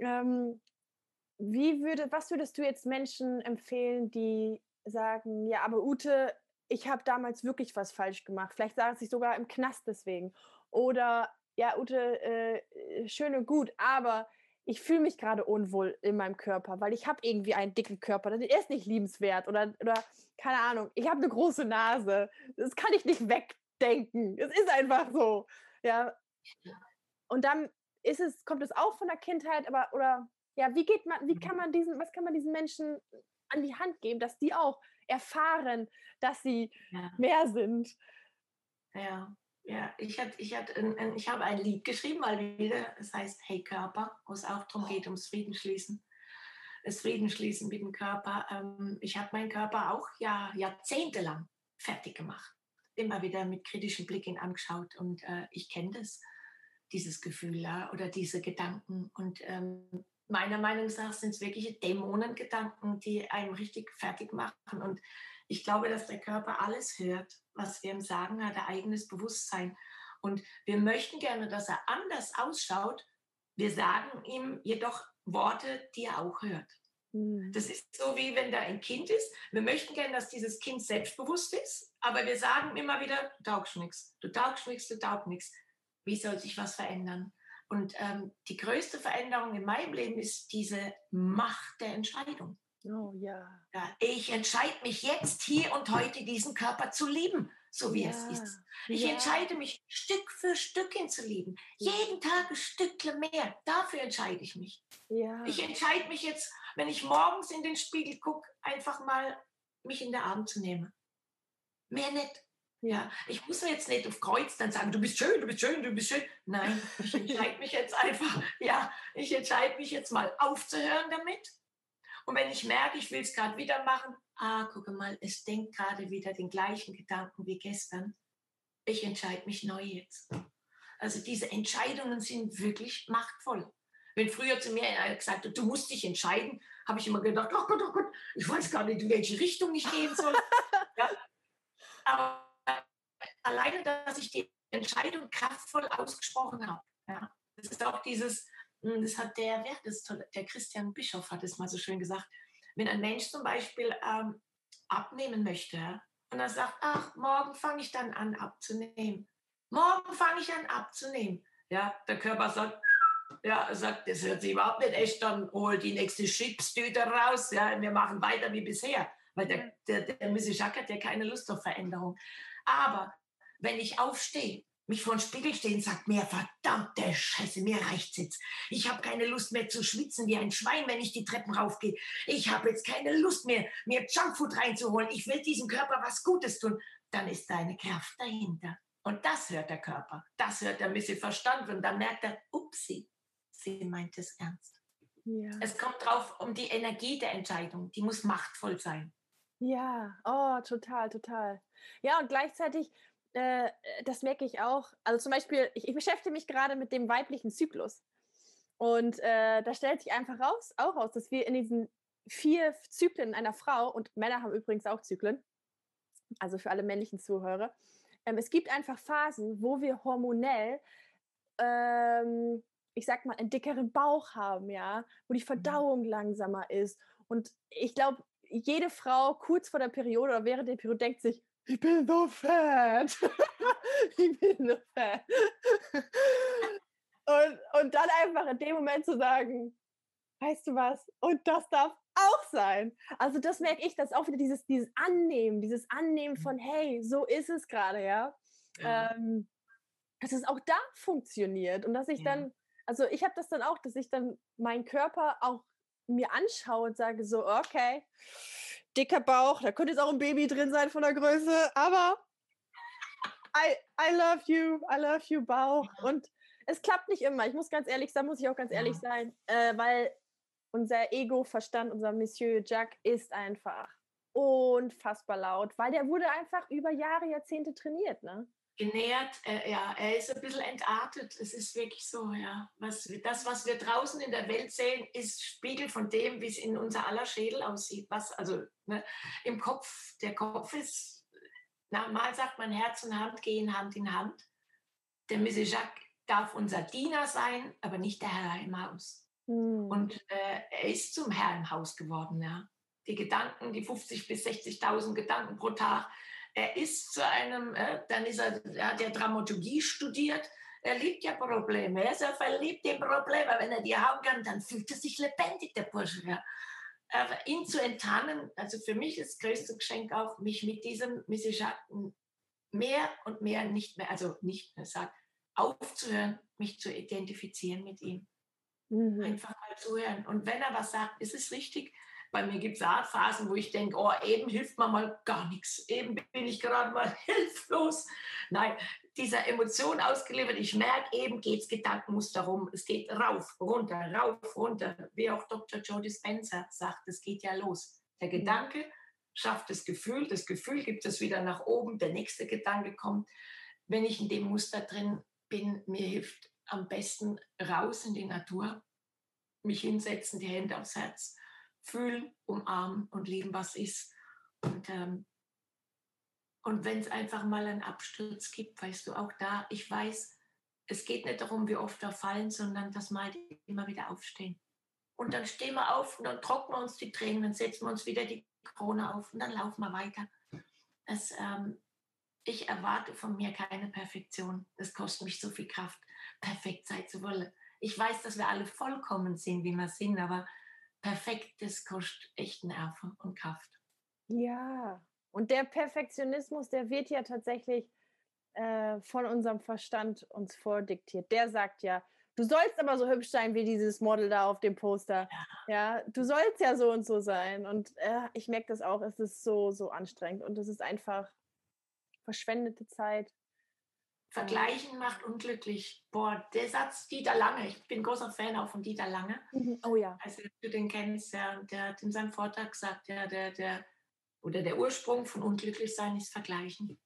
Ähm, wie würde, was würdest du jetzt Menschen empfehlen, die sagen, ja, aber Ute, ich habe damals wirklich was falsch gemacht. Vielleicht sagen sie sogar im Knast deswegen. Oder ja, Ute, äh, schön und gut, aber ich fühle mich gerade unwohl in meinem Körper, weil ich habe irgendwie einen dicken Körper. Der ist nicht liebenswert oder, oder keine Ahnung, ich habe eine große Nase. Das kann ich nicht wegdenken. Es ist einfach so. Ja. Und dann ist es, kommt es auch von der Kindheit, aber oder ja, wie geht man, wie mhm. kann man diesen, was kann man diesen Menschen an die Hand geben, dass die auch erfahren, dass sie ja. mehr sind? Ja, ja, ich, hat, ich, hat ein, ich habe ein Lied geschrieben, mal wieder, es heißt Hey Körper, wo es auch darum geht, ums Friedensschließen. Das Friedensschließen mit dem Körper. Ähm, ich habe meinen Körper auch ja, jahrzehntelang fertig gemacht. Immer wieder mit kritischem Blick ihn angeschaut und äh, ich kenne das, dieses Gefühl ja, oder diese Gedanken. Und ähm, meiner Meinung nach sind es wirkliche Dämonengedanken, die einem richtig fertig machen. Und ich glaube, dass der Körper alles hört, was wir ihm sagen, hat ein eigenes Bewusstsein. Und wir möchten gerne, dass er anders ausschaut. Wir sagen ihm jedoch Worte, die er auch hört. Mhm. Das ist so wie wenn da ein Kind ist. Wir möchten gerne, dass dieses Kind selbstbewusst ist, aber wir sagen immer wieder, du taugst nichts, du taugst nichts, du taugst nichts. Wie soll sich was verändern? Und ähm, die größte Veränderung in meinem Leben ist diese Macht der Entscheidung. Oh ja. ja ich entscheide mich jetzt hier und heute diesen Körper zu lieben, so wie ja. es ist. Ich ja. entscheide mich Stück für Stück ihn zu lieben. Jeden Tag ein Stückchen mehr. Dafür entscheide ich mich. Ja. Ich entscheide mich jetzt, wenn ich morgens in den Spiegel gucke, einfach mal mich in den Arm zu nehmen. Mehr nicht. Ja, ich muss mir jetzt nicht auf Kreuz dann sagen, du bist schön, du bist schön, du bist schön. Nein, ich entscheide mich jetzt einfach, ja, ich entscheide mich jetzt mal aufzuhören damit. Und wenn ich merke, ich will es gerade wieder machen, ah, gucke mal, es denkt gerade wieder den gleichen Gedanken wie gestern. Ich entscheide mich neu jetzt. Also diese Entscheidungen sind wirklich machtvoll. Wenn früher zu mir einer gesagt hat, du musst dich entscheiden, habe ich immer gedacht, oh Gott, oh Gott, ich weiß gar nicht, in welche Richtung ich gehen soll. *laughs* ja. Aber alleine, dass ich die Entscheidung kraftvoll ausgesprochen habe. Ja. Das ist auch dieses, hm, das hat der, wer das, der Christian Bischof hat es mal so schön gesagt, wenn ein Mensch zum Beispiel ähm, abnehmen möchte und er sagt, ach, morgen fange ich dann an abzunehmen. Morgen fange ich an abzunehmen. Ja, der Körper sagt, ja, sagt, das hört sich überhaupt nicht echt an, hol die nächste Chipstüte raus, ja, wir machen weiter wie bisher. Weil der, der, der Mrs. Jacques hat ja keine Lust auf Veränderung. Aber wenn ich aufstehe, mich vor den Spiegel stehe und sage, mir verdammte Scheiße, mir reicht's jetzt. Ich habe keine Lust mehr zu schwitzen wie ein Schwein, wenn ich die Treppen raufgehe. Ich habe jetzt keine Lust mehr, mir Junkfood reinzuholen. Ich will diesem Körper was Gutes tun. Dann ist deine Kraft dahinter. Und das hört der Körper. Das hört er ein bisschen Verstand. Und dann merkt er, upsi, sie meint es ernst. Ja. Es kommt drauf um die Energie der Entscheidung. Die muss machtvoll sein. Ja, oh, total, total. Ja, und gleichzeitig äh, das merke ich auch. Also zum Beispiel, ich, ich beschäftige mich gerade mit dem weiblichen Zyklus. Und äh, da stellt sich einfach raus, auch raus, dass wir in diesen vier Zyklen einer Frau, und Männer haben übrigens auch Zyklen, also für alle männlichen Zuhörer, ähm, es gibt einfach Phasen, wo wir hormonell, ähm, ich sag mal, einen dickeren Bauch haben, ja, wo die mhm. Verdauung langsamer ist. Und ich glaube, jede Frau kurz vor der Periode oder während der Periode denkt sich, ich bin so fett. *laughs* ich bin so fett. und, und dann einfach in dem Moment zu sagen, weißt du was? Und das darf auch sein. Also das merke ich, dass auch wieder dieses, dieses Annehmen, dieses Annehmen von, hey, so ist es gerade, ja. ja. Ähm, dass es auch da funktioniert und dass ich ja. dann, also ich habe das dann auch, dass ich dann meinen Körper auch mir anschaue und sage so, okay, dicker Bauch, da könnte jetzt auch ein Baby drin sein von der Größe, aber I, I love you, I love you Bauch. Und es klappt nicht immer. Ich muss ganz ehrlich sein, muss ich auch ganz ehrlich sein, äh, weil unser Ego-Verstand, unser Monsieur Jack ist einfach unfassbar laut, weil der wurde einfach über Jahre, Jahrzehnte trainiert, ne? Genährt. Äh, ja, er ist ein bisschen entartet. Es ist wirklich so, ja. Was, das, was wir draußen in der Welt sehen, ist Spiegel von dem, wie es in unser aller Schädel aussieht. Was, also ne, im Kopf, der Kopf ist, normal sagt man, Herz und Hand gehen Hand in Hand. Der Monsieur Jacques darf unser Diener sein, aber nicht der Herr im Haus. Mhm. Und äh, er ist zum Herr im Haus geworden, ja. Die Gedanken, die 50.000 bis 60.000 Gedanken pro Tag, er ist zu einem, äh, dann ist er, er hat ja Dramaturgie studiert, er liebt ja Probleme, er ist ja verliebt in Probleme. Wenn er die haben kann, dann fühlt er sich lebendig, der Bursche. Ja. Aber ihn zu enttarnen, also für mich ist das größte Geschenk auch, mich mit diesem Mississchatten mehr und mehr nicht mehr, also nicht mehr sagt, aufzuhören, mich zu identifizieren mit ihm. Mhm. Einfach mal zuhören. Und wenn er was sagt, ist es richtig, bei mir gibt es auch Phasen, wo ich denke, oh, eben hilft mir mal gar nichts. Eben bin ich gerade mal *laughs* hilflos. Nein, dieser Emotion ausgeliefert. Ich merke, eben geht es Gedankenmuster rum. Es geht rauf, runter, rauf, runter. Wie auch Dr. Joe Dispenza sagt, es geht ja los. Der mhm. Gedanke schafft das Gefühl, das Gefühl gibt es wieder nach oben, der nächste Gedanke kommt. Wenn ich in dem Muster drin bin, mir hilft am besten raus in die Natur, mich hinsetzen, die Hände aufs Herz fühlen, umarmen und lieben, was ist. Und, ähm, und wenn es einfach mal einen Absturz gibt, weißt du, auch da, ich weiß, es geht nicht darum, wie oft wir fallen, sondern dass mal immer wieder aufstehen. Und dann stehen wir auf und dann trocknen wir uns die Tränen, dann setzen wir uns wieder die Krone auf und dann laufen wir weiter. Das, ähm, ich erwarte von mir keine Perfektion. Das kostet mich so viel Kraft, perfekt sein zu wollen. Ich weiß, dass wir alle vollkommen sind, wie wir sind, aber perfekt, das kostet echt Nerven und Kraft. Ja, und der Perfektionismus, der wird ja tatsächlich äh, von unserem Verstand uns vordiktiert. Der sagt ja, du sollst aber so hübsch sein wie dieses Model da auf dem Poster. Ja, ja du sollst ja so und so sein. Und äh, ich merke das auch, es ist so, so anstrengend und es ist einfach verschwendete Zeit. Vergleichen macht unglücklich. Boah, der Satz Dieter Lange, ich bin großer Fan auch von Dieter Lange. Mhm. Oh ja. Also du den kennst, ja, der hat in seinem Vortrag gesagt, ja, der, der, oder der Ursprung von Unglücklichsein ist Vergleichen.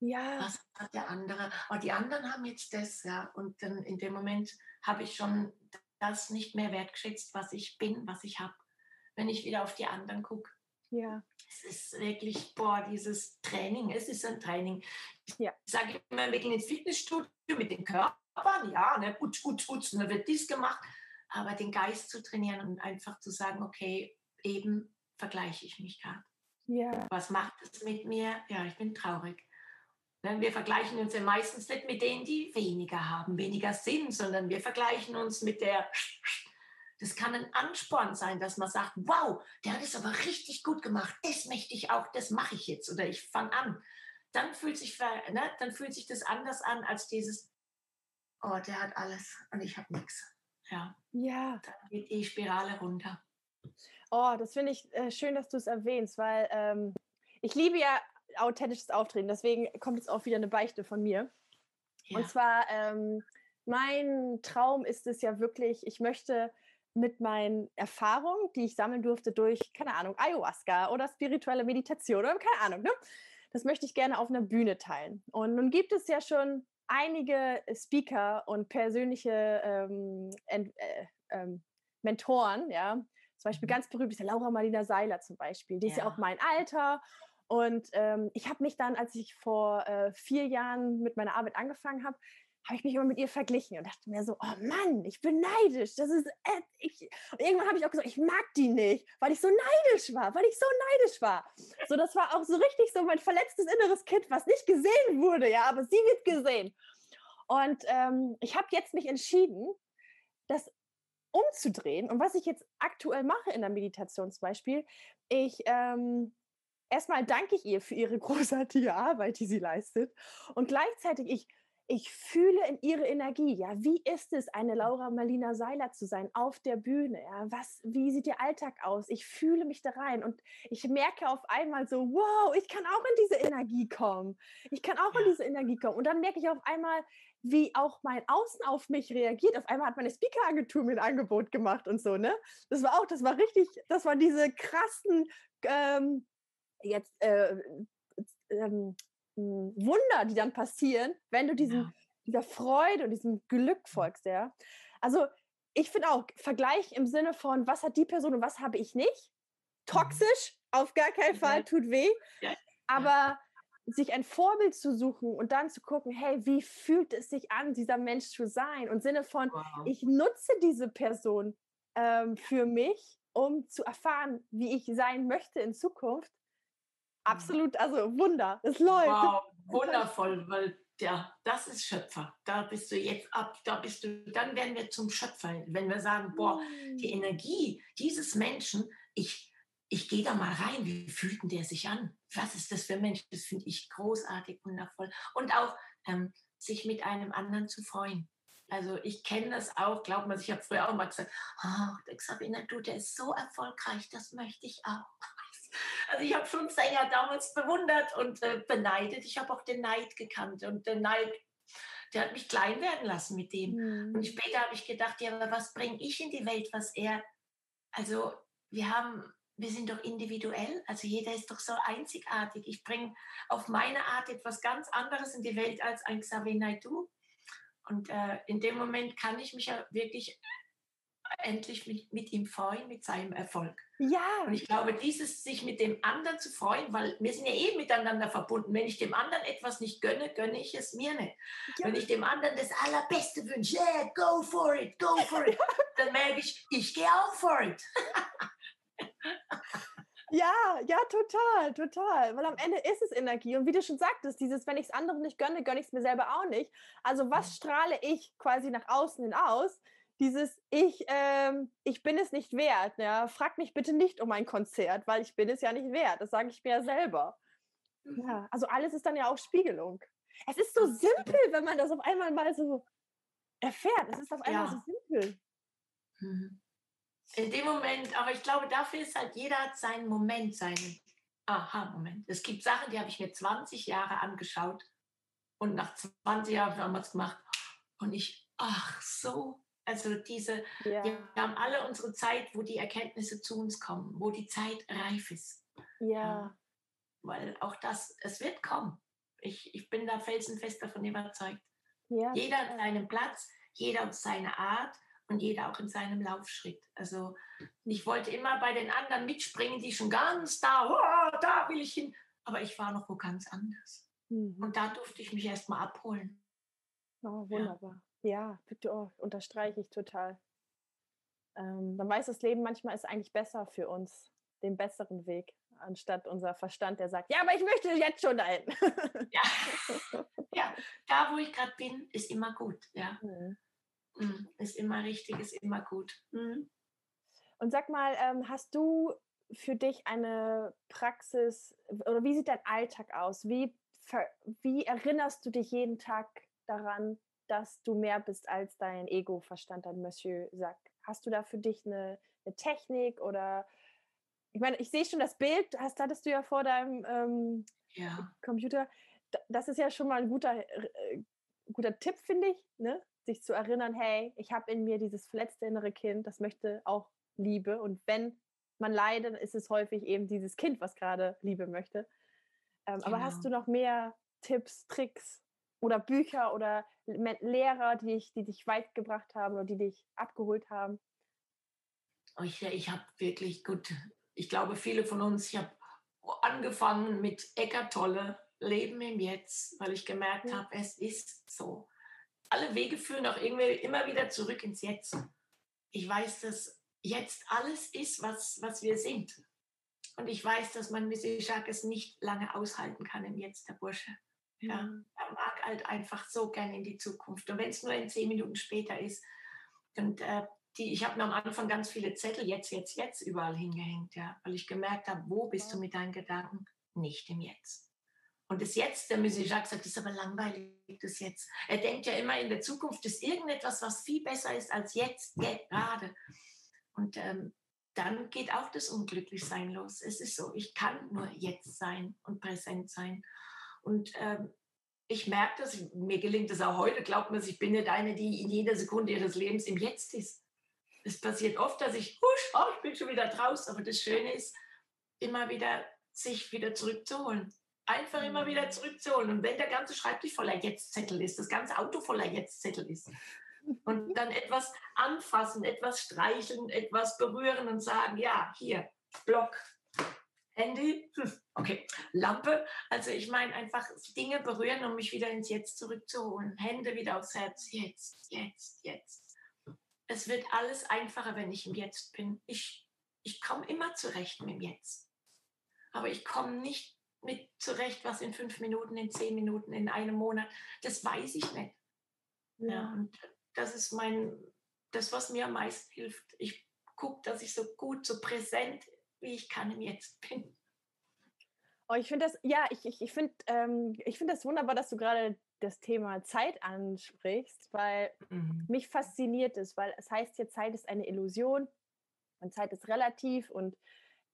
Ja. Was hat der andere? Aber die anderen haben jetzt das, ja. Und dann in dem Moment habe ich schon das nicht mehr wertgeschätzt, was ich bin, was ich habe, wenn ich wieder auf die anderen gucke. Ja. Es ist wirklich, boah, dieses Training, es ist ein Training. Ja. Ich sage immer, wir gehen ins Fitnessstudio mit den Körpern, ja, ne, gut, gut, gut, und dann wird dies gemacht. Aber den Geist zu trainieren und einfach zu sagen, okay, eben vergleiche ich mich gerade. Ja. Was macht es mit mir? Ja, ich bin traurig. Ne, wir vergleichen uns ja meistens nicht mit denen, die weniger haben, weniger sind, sondern wir vergleichen uns mit der. Das kann ein Ansporn sein, dass man sagt, wow, der hat es aber richtig gut gemacht, das möchte ich auch, das mache ich jetzt oder ich fange an. Dann fühlt, sich, ne, dann fühlt sich das anders an als dieses, oh, der hat alles und ich habe nichts. Ja. ja. Dann geht die Spirale runter. Oh, das finde ich äh, schön, dass du es erwähnst, weil ähm, ich liebe ja authentisches Auftreten. Deswegen kommt jetzt auch wieder eine Beichte von mir. Ja. Und zwar, ähm, mein Traum ist es ja wirklich, ich möchte mit meinen Erfahrungen, die ich sammeln durfte durch, keine Ahnung, Ayahuasca oder spirituelle Meditation oder keine Ahnung, ne? das möchte ich gerne auf einer Bühne teilen. Und nun gibt es ja schon einige Speaker und persönliche ähm, äh, ähm, Mentoren, ja. Zum Beispiel mhm. ganz berühmt ist ja Laura Marlina Seiler zum Beispiel. Die ist ja, ja auch mein Alter und ähm, ich habe mich dann, als ich vor äh, vier Jahren mit meiner Arbeit angefangen habe, habe ich mich immer mit ihr verglichen und dachte mir so, oh Mann, ich bin neidisch. Das ist, äh, ich. Und irgendwann habe ich auch gesagt, ich mag die nicht, weil ich so neidisch war, weil ich so neidisch war. So, das war auch so richtig so mein verletztes inneres Kind, was nicht gesehen wurde, ja, aber sie wird gesehen. Und ähm, ich habe jetzt mich entschieden, das umzudrehen. Und was ich jetzt aktuell mache in der Meditation zum Beispiel, ich ähm, erstmal danke ich ihr für ihre *laughs* großartige Arbeit, die sie leistet. Und gleichzeitig, ich, ich fühle in ihre Energie. Ja, wie ist es, eine Laura Marlina Seiler zu sein auf der Bühne? Ja, was, wie sieht ihr Alltag aus? Ich fühle mich da rein und ich merke auf einmal so, wow, ich kann auch in diese Energie kommen. Ich kann auch in diese Energie kommen. Und dann merke ich auf einmal, wie auch mein Außen auf mich reagiert. Auf einmal hat meine Speaker-Agentur mir ein Angebot gemacht und so, ne? Das war auch, das war richtig, das waren diese krassen ähm, jetzt äh, ähm, Wunder, die dann passieren, wenn du diesem, ja. dieser Freude und diesem Glück folgst, ja. Also ich finde auch, Vergleich im Sinne von, was hat die Person und was habe ich nicht? Mhm. Toxisch, auf gar keinen Fall, tut weh. Aber sich ein Vorbild zu suchen und dann zu gucken, hey, wie fühlt es sich an, dieser Mensch zu sein? Und im Sinne von, wow. ich nutze diese Person ähm, für mich, um zu erfahren, wie ich sein möchte in Zukunft. Absolut, also Wunder, es läuft. Wow, *laughs* wundervoll, weil ja, das ist Schöpfer. Da bist du jetzt ab, da bist du, dann werden wir zum Schöpfer. Wenn wir sagen, boah, die hm. Energie dieses Menschen, ich, ich gehe da mal rein, wie fühlt denn der sich an? Was ist das für ein Mensch? Das finde ich großartig, wundervoll. Und auch ähm, sich mit einem anderen zu freuen. Also ich kenne das auch, glaub mir, ich habe früher auch mal gesagt, oh, der Xavier, du, der ist so erfolgreich, das möchte ich auch. Also ich habe schon Sänger damals bewundert und äh, beneidet. Ich habe auch den Neid gekannt und der Neid, der hat mich klein werden lassen mit dem. Mhm. Und später habe ich gedacht, ja, aber was bringe ich in die Welt, was er, also wir haben, wir sind doch individuell, also jeder ist doch so einzigartig. Ich bringe auf meine Art etwas ganz anderes in die Welt als ein Xavier Naidoo. Und äh, in dem Moment kann ich mich ja wirklich endlich mit, mit ihm freuen, mit seinem Erfolg. Ja. Und ich glaube, dieses sich mit dem anderen zu freuen, weil wir sind ja eh miteinander verbunden. Wenn ich dem anderen etwas nicht gönne, gönne ich es mir nicht. Ja. Wenn ich dem anderen das Allerbeste wünsche, yeah, go for it, go for it, *laughs* dann merke ich, ich gehe auch for it. *laughs* Ja, ja, total, total. Weil am Ende ist es Energie. Und wie du schon sagtest, dieses, wenn ich es anderen nicht gönne, gönne ich es mir selber auch nicht. Also was strahle ich quasi nach außen hin aus? Dieses, ich, ähm, ich bin es nicht wert. Ja? Frag mich bitte nicht um ein Konzert, weil ich bin es ja nicht wert. Das sage ich mir ja selber. Mhm. Ja, also alles ist dann ja auch Spiegelung. Es ist so simpel, wenn man das auf einmal mal so erfährt. Es ist auf einmal ja. so simpel. Mhm in dem Moment, aber ich glaube, dafür ist halt jeder hat seinen Moment, seinen Aha-Moment. Es gibt Sachen, die habe ich mir 20 Jahre angeschaut und nach 20 Jahren haben wir es gemacht und ich, ach so, also diese, ja. wir haben alle unsere Zeit, wo die Erkenntnisse zu uns kommen, wo die Zeit reif ist. Ja. Weil auch das, es wird kommen. Ich, ich bin da felsenfest davon überzeugt. Ja. Jeder an seinem Platz, jeder auf seine Art und jeder auch in seinem Laufschritt. Also ich wollte immer bei den anderen mitspringen, die schon ganz da, oh, da will ich hin. Aber ich war noch wo ganz anders. Mhm. Und da durfte ich mich erst mal abholen. Oh, wunderbar. Ja, ja oh, unterstreiche ich total. Ähm, man weiß, das Leben manchmal ist eigentlich besser für uns, den besseren Weg, anstatt unser Verstand, der sagt, ja, aber ich möchte jetzt schon dahin. ja. *laughs* ja, da wo ich gerade bin, ist immer gut. Ja. Mhm. Mhm. Ist immer richtig, ist immer gut. Mhm. Und sag mal, ähm, hast du für dich eine Praxis oder wie sieht dein Alltag aus? Wie, wie erinnerst du dich jeden Tag daran, dass du mehr bist als dein Ego-Verstand, dein Monsieur sagt? Hast du da für dich eine, eine Technik oder ich meine, ich sehe schon das Bild, hast, hattest du ja vor deinem ähm, ja. Computer. Das ist ja schon mal ein guter, äh, guter Tipp, finde ich, ne? sich zu erinnern, hey, ich habe in mir dieses verletzte innere Kind, das möchte auch Liebe. Und wenn man leidet, ist es häufig eben dieses Kind, was gerade Liebe möchte. Ähm, genau. Aber hast du genau. noch mehr Tipps, Tricks oder Bücher oder Lehrer, die, ich, die dich weit gebracht haben oder die dich abgeholt haben? Oh, ich, ich habe wirklich gut, ich glaube, viele von uns, ich habe angefangen mit Eckart Tolle, Leben im Jetzt, weil ich gemerkt habe, es ist so alle Wege führen auch irgendwie immer wieder zurück ins Jetzt. Ich weiß, dass jetzt alles ist, was, was wir sind. Und ich weiß, dass man Missy Jacques nicht lange aushalten kann im Jetzt, der Bursche. Ja, mhm. er mag halt einfach so gerne in die Zukunft. Und wenn es nur in zehn Minuten später ist. Und äh, die, ich habe mir am Anfang ganz viele Zettel jetzt, jetzt, jetzt überall hingehängt, ja, weil ich gemerkt habe, wo bist du mit deinen Gedanken? Nicht im Jetzt. Und das Jetzt, der Monsieur Jacques sagt, ist aber langweilig, das Jetzt. Er denkt ja immer in der Zukunft ist irgendetwas, was viel besser ist als jetzt, gerade. Und ähm, dann geht auch das Unglücklichsein los. Es ist so, ich kann nur jetzt sein und präsent sein. Und ähm, ich merke das, mir gelingt es auch heute, glaubt man, ich bin nicht eine, die in jeder Sekunde ihres Lebens im Jetzt ist. Es passiert oft, dass ich, husch, oh, *laughs* ich bin schon wieder draußen. Aber das Schöne ist, immer wieder sich wieder zurückzuholen einfach immer wieder mhm. zurückzuholen. Und wenn der ganze Schreibtisch voller Jetzt-Zettel ist, das ganze Auto voller Jetzt-Zettel ist, und *laughs* dann etwas anfassen, etwas streicheln, etwas berühren und sagen, ja, hier, Block, Handy, hm, okay, Lampe. Also ich meine einfach Dinge berühren, um mich wieder ins Jetzt zurückzuholen. Hände wieder aufs Herz, jetzt, jetzt, jetzt. Es wird alles einfacher, wenn ich im Jetzt bin. Ich, ich komme immer zurecht mit dem Jetzt. Aber ich komme nicht mit zurecht, was in fünf Minuten, in zehn Minuten, in einem Monat, das weiß ich nicht. Ja. ja und das ist mein, das, was mir am meisten hilft. Ich gucke, dass ich so gut, so präsent, wie ich kann im Jetzt bin. Oh, ich finde das, ja, ich, ich, ich finde ähm, find das wunderbar, dass du gerade das Thema Zeit ansprichst, weil mhm. mich fasziniert es, weil es heißt hier, Zeit ist eine Illusion und Zeit ist relativ und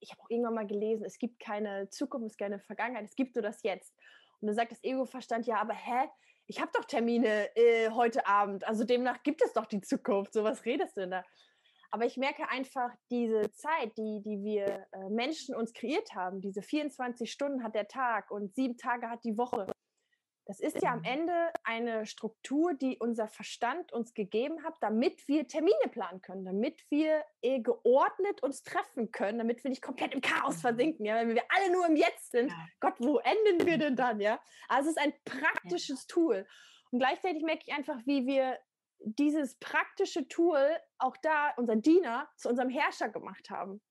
ich habe auch irgendwann mal gelesen, es gibt keine Zukunft, es gibt keine Vergangenheit, es gibt nur das Jetzt. Und dann sagt das Ego-Verstand, ja, aber hä? Ich habe doch Termine äh, heute Abend, also demnach gibt es doch die Zukunft. So was redest du denn da? Aber ich merke einfach, diese Zeit, die, die wir äh, Menschen uns kreiert haben, diese 24 Stunden hat der Tag und sieben Tage hat die Woche, Das ist ja am Ende eine Struktur, die unser Verstand uns gegeben hat, damit wir Termine planen können, damit wir eh geordnet uns treffen können, damit wir nicht komplett im Chaos mhm. versinken. Ja? Wenn wir alle nur im Jetzt sind, ja. Gott, wo enden wir denn dann? Ja? Also es ist ein praktisches. Tool. Und gleichzeitig merke ich einfach, wie wir dieses praktische Tool auch da, unseren Diener, zu unserem Herrscher gemacht haben.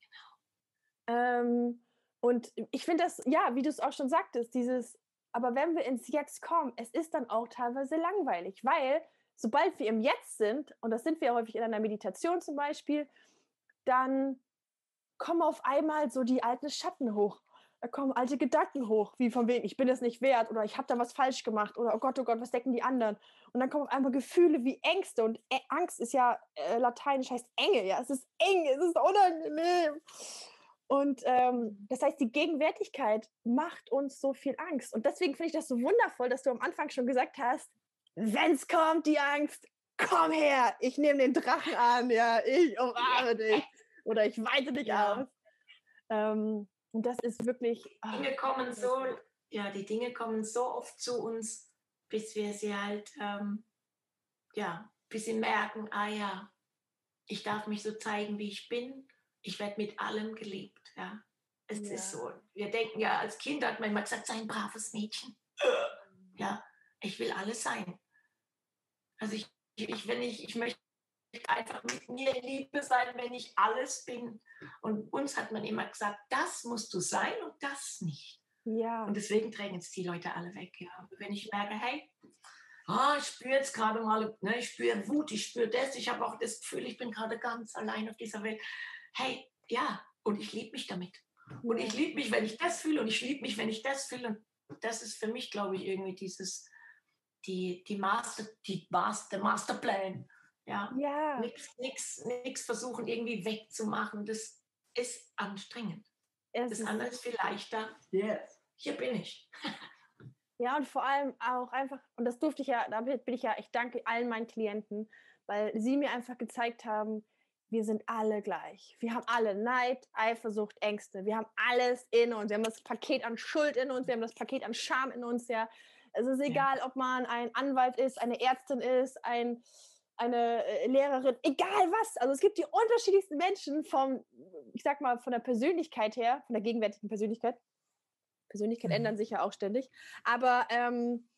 Genau. Ähm, und ich finde das, ja, wie du es auch schon sagtest, dieses aber wenn wir ins Jetzt kommen, es ist dann auch teilweise langweilig, weil sobald wir im Jetzt sind, und das sind wir häufig in einer Meditation zum Beispiel, dann kommen auf einmal so die alten Schatten hoch. Da kommen alte Gedanken hoch, wie von wegen, ich bin es nicht wert oder ich habe da was falsch gemacht oder oh Gott, oh Gott, was denken die anderen? Und dann kommen auf einmal Gefühle wie Ängste und Ä Angst ist ja äh, lateinisch heißt Enge, ja, es ist eng, es ist unangenehm. Und ähm, das heißt, die Gegenwärtigkeit macht uns so viel Angst. Und deswegen finde ich das so wundervoll, dass du am Anfang schon gesagt hast, wenn es kommt, die Angst, komm her, ich nehme den Drachen an, ja, ich umarme dich oder ich weite dich ja. aus. Ähm, und das ist wirklich. Oh, Dinge kommen so, ja, die Dinge kommen so oft zu uns, bis wir sie halt, ähm, ja, bis sie merken, ah ja, ich darf mich so zeigen, wie ich bin. Ich werde mit allem geliebt. Ja, es ja. ist so. Wir denken ja, als Kind hat man immer gesagt, sei ein braves Mädchen. Ja, ich will alles sein. Also ich, ich, wenn ich, ich möchte einfach mit mir in Liebe sein, wenn ich alles bin. Und uns hat man immer gesagt, das musst du sein und das nicht. Ja. Und deswegen drängen es die Leute alle weg. Ja. Wenn ich merke, hey, oh, ich spüre jetzt gerade mal, ne, ich spüre Wut, ich spüre das, ich habe auch das Gefühl, ich bin gerade ganz allein auf dieser Welt. Hey, ja, und ich liebe mich damit. Und ich liebe mich, wenn ich das fühle und ich liebe mich, wenn ich das fühle. Und das ist für mich, glaube ich, irgendwie dieses, die, die Master, die Master, Masterplan. Ja, ja. Nichts versuchen irgendwie wegzumachen. Das ist anstrengend. Es das andere ist viel leichter. Yes. Hier bin ich. *laughs* ja, und vor allem auch einfach, und das durfte ich ja, damit bin ich ja, ich danke allen meinen Klienten, weil sie mir einfach gezeigt haben, wir sind alle gleich. Wir haben alle Neid, Eifersucht, Ängste. Wir haben alles in uns. Wir haben das Paket an Schuld in uns. Wir haben das Paket an Scham in uns. Ja. Es ist egal, ja. ob man ein Anwalt ist, eine Ärztin ist, ein, eine äh, Lehrerin, egal was. Also es gibt die unterschiedlichsten Menschen vom, ich sag mal, von der Persönlichkeit her, von der gegenwärtigen Persönlichkeit. Persönlichkeit mhm. ändern sich ja auch ständig. Aber ähm,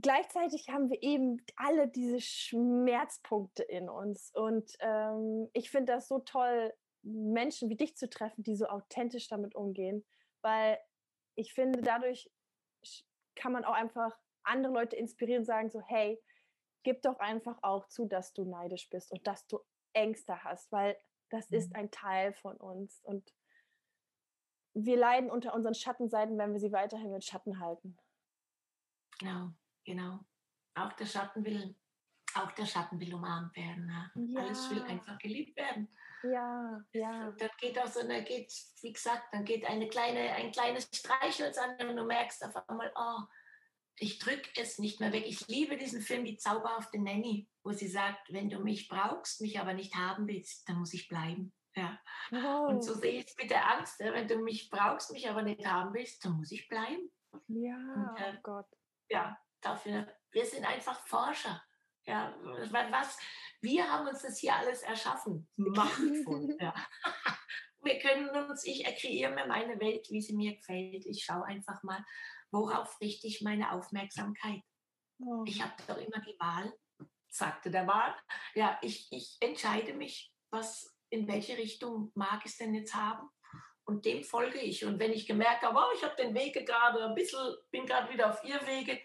gleichzeitig haben wir eben alle diese Schmerzpunkte in uns. Und ähm, ich finde das so toll, Menschen wie dich zu treffen, die so authentisch damit umgehen, weil ich finde, dadurch kann man auch einfach andere Leute inspirieren und sagen so, hey, gib doch einfach auch zu, dass du neidisch bist und dass du Ängste hast, weil das ist mhm. ein Teil von uns und wir leiden unter unseren Schattenseiten, wenn wir sie weiterhin mit Schatten halten. Genau. Genau. Auch der Schatten will, auch der Schatten will umarmt werden. Ne? Ja. Alles will einfach geliebt werden. Ja, ja. Dann geht auch so, dann geht, wie gesagt, dann geht eine kleine, ein kleines Streichholz an und du merkst auf einmal, oh, ich drücke es nicht mehr weg. Ich liebe diesen Film, Die zauberhafte Nanny, wo sie sagt, wenn du mich brauchst, mich aber nicht haben willst, dann muss ich bleiben. Ja. Oh. Und so sehe ich es mit der Angst. Wenn du mich brauchst, mich aber nicht haben willst, dann muss ich bleiben. Ja, und, äh, oh Gott. Ja, dafür. Wir sind einfach Forscher. Ja, was, wir haben uns das hier alles erschaffen. Machtvoll. *laughs* ja. Wir können uns, ich kreiere mir meine Welt, wie sie mir gefällt. Ich schaue einfach mal, worauf richte ich meine Aufmerksamkeit. Oh. Ich habe doch immer die Wahl, sagte der Wahl. Ja, ich, ich entscheide mich, was, in welche Richtung mag ich es denn jetzt haben. Und dem folge ich. Und wenn ich gemerkt habe, oh, ich habe den Wege gerade ein bisschen, bin gerade wieder auf ihr Wege,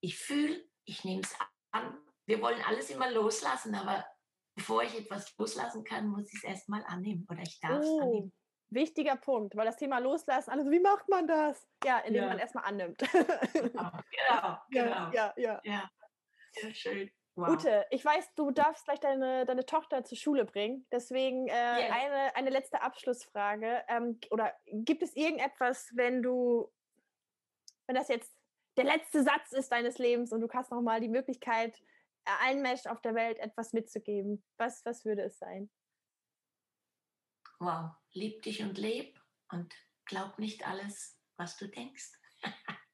ich fühle, ich nehme es an. Wir wollen alles immer loslassen, aber bevor ich etwas loslassen kann, muss ich es erstmal annehmen oder ich darf es oh, annehmen. Wichtiger Punkt, weil das Thema Loslassen, also wie macht man das? Ja, indem ja. man erstmal annimmt. Genau, *laughs* genau. Ja, ja, ja. ja. ja schön. Wow. Ute, ich weiß, du darfst gleich deine, deine Tochter zur Schule bringen. Deswegen äh, yes. eine, eine letzte Abschlussfrage. Ähm, oder gibt es irgendetwas, wenn du, wenn das jetzt der letzte Satz ist deines Lebens und du hast nochmal die Möglichkeit, äh, allen Menschen auf der Welt etwas mitzugeben, was, was würde es sein? Wow, lieb dich und leb und glaub nicht alles, was du denkst. *laughs*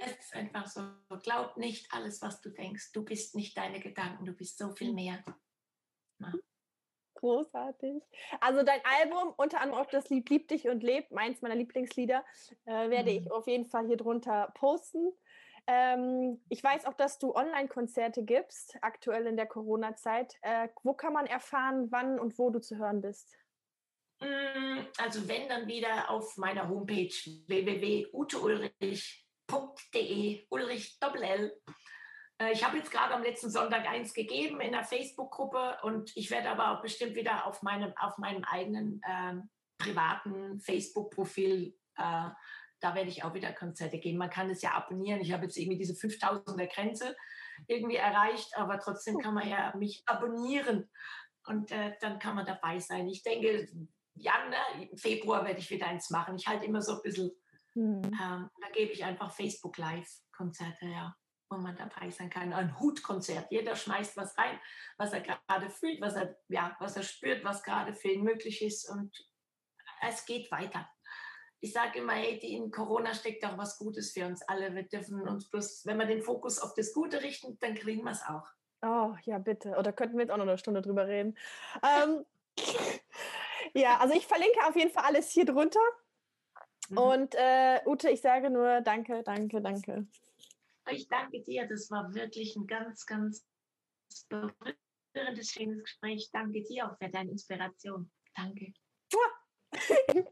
Es ist einfach so, glaub nicht alles, was du denkst. Du bist nicht deine Gedanken, du bist so viel hm. mehr. Ja. Großartig. Also dein Album, unter anderem auch das Lied Lieb dich und lebt, meins meiner Lieblingslieder, äh, werde mhm. ich auf jeden Fall hier drunter posten. Ähm, ich weiß auch, dass du Online-Konzerte gibst, aktuell in der Corona-Zeit. Äh, wo kann man erfahren, wann und wo du zu hören bist? Mm, also wenn dann wieder auf meiner Homepage www.uteulrich.de, Ulrich Doppel L. Äh, ich habe jetzt gerade am letzten Sonntag eins gegeben in der Facebook-Gruppe und ich werde aber auch bestimmt wieder auf meinem, auf meinem eigenen äh, privaten Facebook-Profil äh, da werde ich auch wieder Konzerte geben. Man kann es ja abonnieren. Ich habe jetzt irgendwie diese 5000er Grenze irgendwie erreicht, aber trotzdem kann man ja mich abonnieren und äh, dann kann man dabei sein. Ich denke, ja, ne, im Februar werde ich wieder eins machen. Ich halte immer so ein bisschen, mhm. ähm, da gebe ich einfach Facebook Live-Konzerte, ja, wo man dabei sein kann. Ein Hutkonzert. Jeder schmeißt was rein, was er gerade fühlt, was er, ja, was er spürt, was gerade für ihn möglich ist und es geht weiter ich sage immer, hey, in Corona steckt auch was Gutes für uns alle. Wir dürfen uns bloß, wenn wir den Fokus auf das Gute richten, dann kriegen wir es auch. Oh, ja, bitte. Oder könnten wir jetzt auch noch eine Stunde drüber reden. ähm, *laughs* ja, also ich verlinke auf jeden Fall alles hier drunter. Mhm. Und äh, Ute, ich sage nur danke, danke, danke. Ich danke dir. Das war wirklich ein ganz, ganz berührendes, schönes Gespräch. Danke dir auch für deine Inspiration. Danke. *laughs*